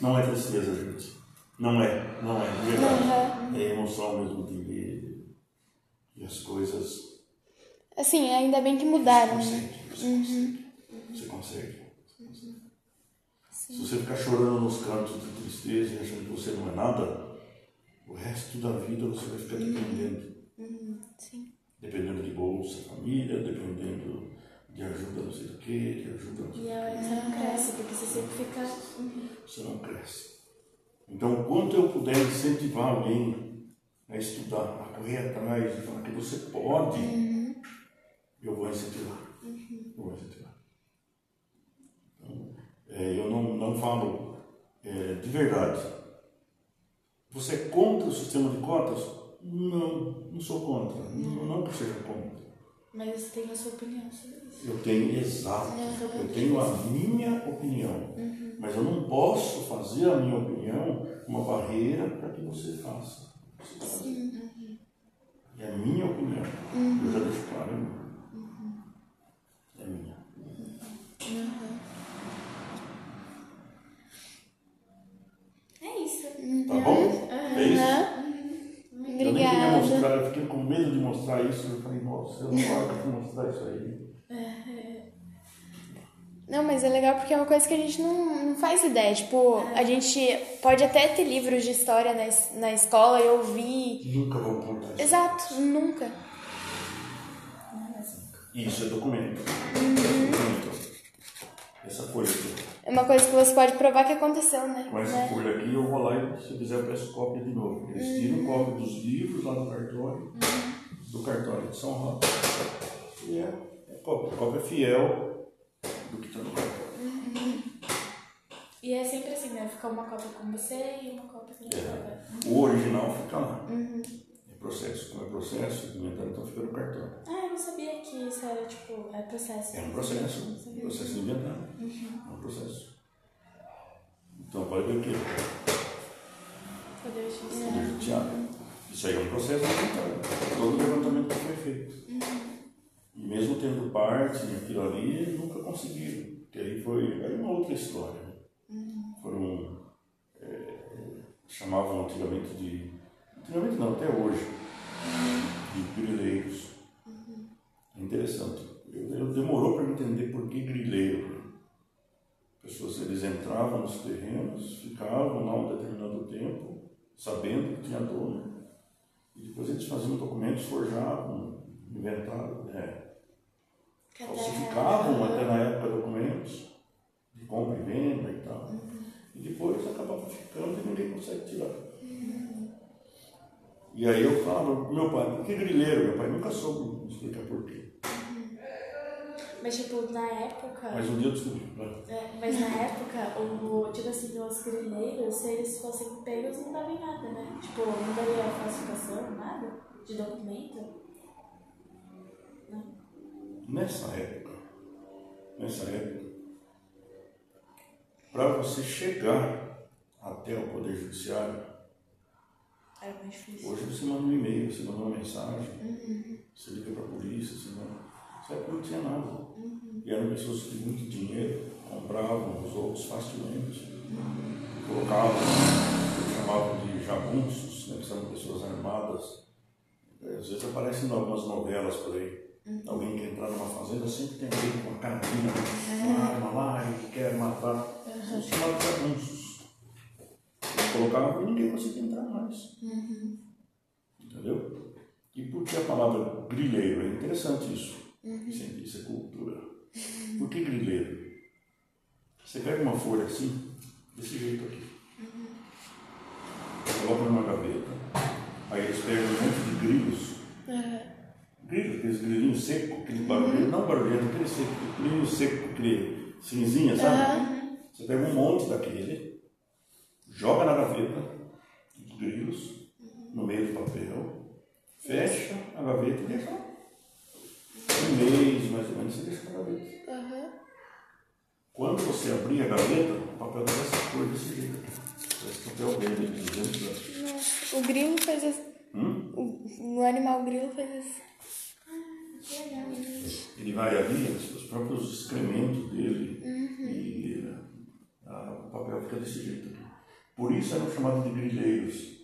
Não é tristeza, gente. Não é, não é, de verdade. É emoção mesmo de ver e as coisas. Assim, ainda bem que mudaram, Você né? consegue, você consegue. Você consegue. Você consegue. Se você ficar chorando nos cantos de tristeza e achando que você não é nada, o resto da vida você vai ficar dependendo. Sim. Dependendo de bolsa família, dependendo de ajuda não sei do que, de ajuda não sei E a hora que você não cresce, porque você sempre fica. você não cresce. Então, quanto eu puder incentivar alguém a estudar, a correr atrás, a falar que você pode, eu vou incentivar. Eu vou incentivar. Então, é, eu não, não falo é, de verdade. Você é contra o sistema de cotas? Não, não sou contra. Não, não que seja contra. Mas você tem a sua opinião sobre isso. Eu tenho, exato, eu tenho a minha opinião, mas eu não posso fazer a minha opinião uma barreira para que você faça. Você fazer. É a minha opinião. Eu já deixo claro. é minha. É minha. É isso. Tá bom? É isso? Eu nem queria Obrigada. mostrar, eu fiquei com medo de mostrar isso. Eu falei, nossa, eu não gosto de mostrar isso aí. Não, mas é legal porque é uma coisa que a gente não, não faz ideia. Tipo, a gente pode até ter livros de história na, na escola e ouvir. Nunca vou contar isso. Exato, nunca. Isso é documento. Documento. Essa folha aqui. É uma coisa que você pode provar que aconteceu, né? Com essa Né? folha aqui, eu vou lá e, se quiser, eu peço cópia de novo. Eles tiram cópia dos livros lá do cartório, do cartório de São Roque. E é, é cópia. Cópia fiel do que está no cartório. E é sempre assim, né? Fica uma cópia com você e uma cópia você. É. O original fica lá. É processo. Como é processo, o inventário então fica no cartório. Ah, eu não sabia é processo. É um processo. Sabia. Processo de inventário. É um processo. Então, pode ver o quê? Poder judiciário. Poder judiciário. Isso aí é um processo. Todo levantamento que foi feito. E mesmo tendo parte naquilo ali, nunca conseguiram. Porque aí foi aí é uma outra história. né? Foram. é, chamavam antigamente de. Antigamente não, até hoje. De grileiros. É interessante. Eu, demorou para entender por que grileiro. né? Pessoas, eles entravam nos terrenos, ficavam lá um determinado tempo, sabendo que tinha dono. E depois eles faziam documentos, forjavam, inventavam, é, falsificavam até na época documentos de compra e venda e tal. E depois acabava ficando e ninguém consegue tirar. E aí eu falava, meu pai, por que grileiro? Meu pai nunca soube explicar por quê. Mas, tipo, na época. Mas um dia eu descobri. né? É, mas na época, o, tipo assim, os grileiros, se eles fossem pegos, não dava em nada, né? Tipo, não daria falsificação, nada de documento. Não. Nessa época, nessa época, para você chegar até o Poder Judiciário, Era mais difícil. hoje você manda um e-mail, você manda uma mensagem, você liga para a polícia, você manda. Não tinha nada. E eram pessoas que tinham muito dinheiro, compravam os outros facilmente, colocavam, chamavam de jagunços, né, que são pessoas armadas. É, Às vezes aparecem em algumas novelas por aí. Alguém que entrar numa fazenda sempre tem alguém com uma carabina, uma arma lá e quer matar. São chamados jagunços. Eles colocavam e ninguém conseguia entrar mais. Entendeu? E por que a palavra grileiro? É interessante isso. Isso, é, isso é cultura. Por que grileiro? Você pega uma folha assim, desse jeito aqui. Coloca numa gaveta. Aí eles pegam um monte de grilos. Grilos, aqueles grilinhos secos, aquele barulho, não barulhento, aquele seco, aquele grilinho seco, aquele cinzinha, sabe? Você pega um monte daquele, joga na gaveta, os grilos, no meio do papel, fecha a gaveta e deixa lá. Um mês, mais ou menos, você deixa na gaveta. Aham. Quando você abrir a gaveta, o papel está dessa cor, desse jeito. Parece papel verde, de 200 graus. Nossa, o grilo faz assim. Hum? O, animal grilo faz assim. Gente. Ele vai ali, os próprios excrementos dele, e ah, o papel fica desse jeito. Por isso eram chamados de grileiros.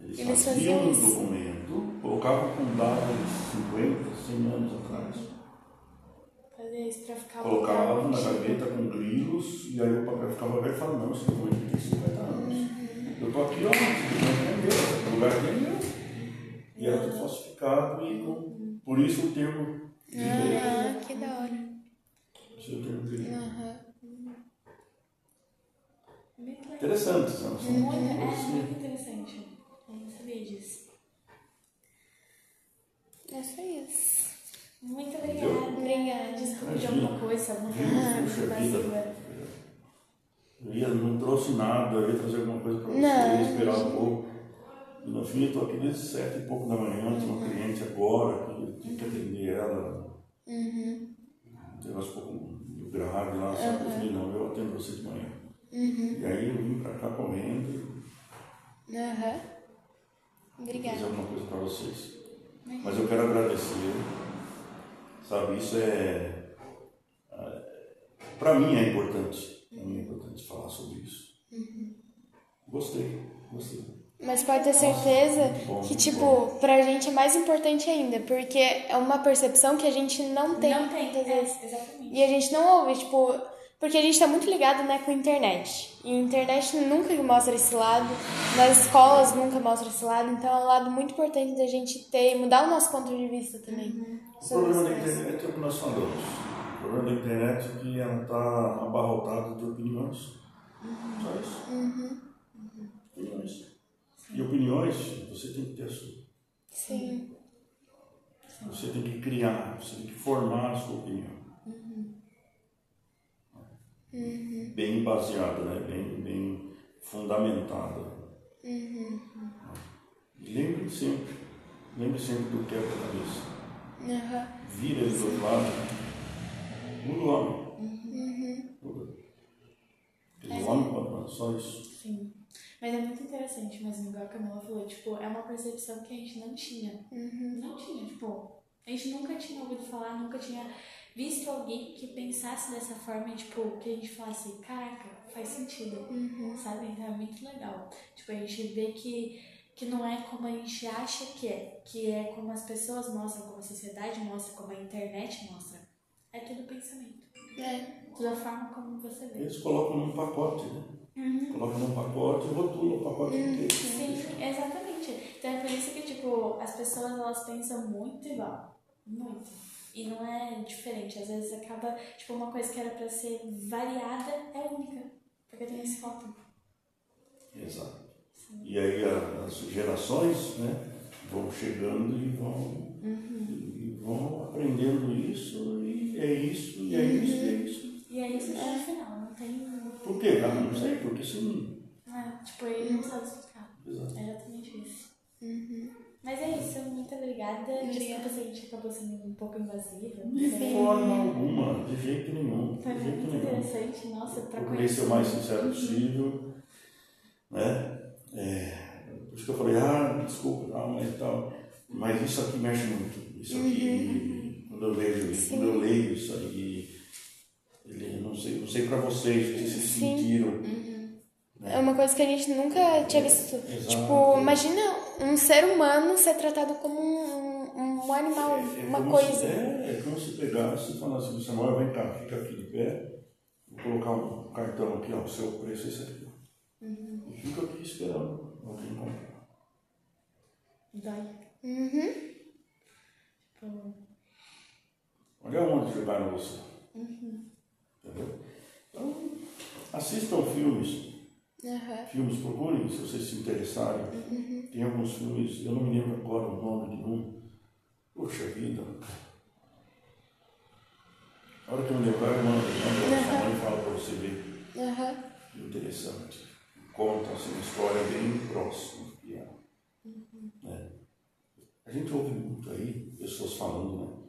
Eles, Eles faziam faziam um. Documento, colocavam com dados de 50, 100 anos atrás. Fazer isso pra ficar Colocavam na legal, gaveta com grilos, e aí o papel ficava velho e falava, não, esse documento tem 50 anos. Eu tô aqui, ó, esse documento é meu, esse lugar aqui é meu. E era tudo falsificado, e com, por isso o termo grileiro. Ah, que da hora. Esse é o termo. Aham. Muito legal. Interessante, são, são Muito, é muito interessante. Eu não sabia disso. É só isso. Muito obrigada. Obrigada. Desculpa de alguma coisa, alguma Puxa coisa vida. vazia. Eu ia, não trouxe nada, eu ia trazer alguma coisa para você, Não. esperar um pouco. E no fim, eu estou aqui desde sete e pouco da manhã, tinha uma cliente agora, que eu tinha que atender ela. Uhum. Um negócio um pouco meio grave lá, sabe? Eu falei, não, eu atendo você de manhã. Uhum. E aí eu vim para cá correndo Aham. e Obrigada. fazer alguma coisa para vocês. Mas eu quero agradecer, sabe? Isso é. Para mim é importante. Para mim é importante falar sobre isso. Gostei, gostei. Mas pode ter certeza muito bom, que, tipo, bom. pra gente é mais importante ainda, porque é uma percepção que a gente não tem, Não tem, muitas é, vezes. exatamente. E a gente não ouve, tipo, porque a gente tá muito ligado, né, com a internet. E a internet nunca mostra esse lado, nas escolas nunca mostra esse lado, então é um lado muito importante da gente ter, mudar o nosso ponto de vista também. O sobre problema da internet é o que nós falamos. O problema da internet é que ela está abarrotada de opiniões. Só isso. Opiniões. E opiniões, você tem que ter a sua. Sim. Você tem que criar, você tem que formar a sua opinião. Bem baseada, né? bem, bem fundamentada. E lembre sempre, lembre sempre do quebra-cabeça. Aham. Vira ele do outro lado, muda o homem. Muda. Porque o homem pode só isso. Sim. Mas é muito interessante mesmo, igual a Camila falou, tipo, é uma percepção que a gente não tinha. Não tinha, tipo, a gente nunca tinha ouvido falar, nunca tinha visto alguém que pensasse dessa forma e, tipo, que a gente falasse, caraca, faz sentido, sabe? Então é muito legal. Tipo, a gente vê que, que não é como a gente acha que é, que é como as pessoas mostram, como a sociedade mostra, como a internet mostra. É tudo pensamento. É. Tudo a forma como você vê. Eles colocam num pacote, né? Colocam num pacote e rotulam o pacote inteiro. Sim, exatamente. Então é por isso que, tipo, as pessoas elas pensam muito igual. Muito. E não é diferente. Às vezes acaba, tipo, uma coisa que era pra ser variada é única. Porque tem esse rótulo. Exato. E aí as gerações né, vão chegando e vão, e vão aprendendo isso, e é isso, e é isso, e é isso. E é isso até o final. Não tem. Por quê? Ah, não sei, porque sim. É, tipo, ele não sabe explicar. Exato. É exatamente isso. Mas é isso, muito obrigada. Desculpa se a gente acabou sendo um pouco invasiva. De sei. forma alguma, de jeito nenhum. Foi De jeito muito nenhum. interessante, nossa, pra ser conhecer. o mais sincero possível. Né? É, por isso que eu falei, ah, desculpa, ah, mas tal. Mas isso aqui mexe muito. Isso aqui, quando eu leio isso, quando eu leio isso aí, ele, não sei, não sei para vocês, vocês se Sim. sentiram. É uma coisa que a gente nunca tinha visto. Exato. Tipo, imagina um ser humano ser tratado como um, um animal, É uma como coisa. É, é como se pegasse e falasse assim, Samuel, vem cá, fica aqui de pé, vou colocar um cartão aqui, ó, o seu preço é esse aqui. ó. E fica aqui esperando alguém comprar. Dói. Uhum. Tipo, Olha onde jogaram você. Entendeu? Então, assistam filmes. Aham. Filmes, procurem, se vocês se interessarem. Tem alguns filmes, eu não me lembro agora o nome de um. Poxa vida. A hora que eu me lembrar, eu mando, mando a mãe e falo para você ver. Aham. Interessante. Conta assim, uma história bem próxima. É- Né? A gente ouve muito aí pessoas falando, né?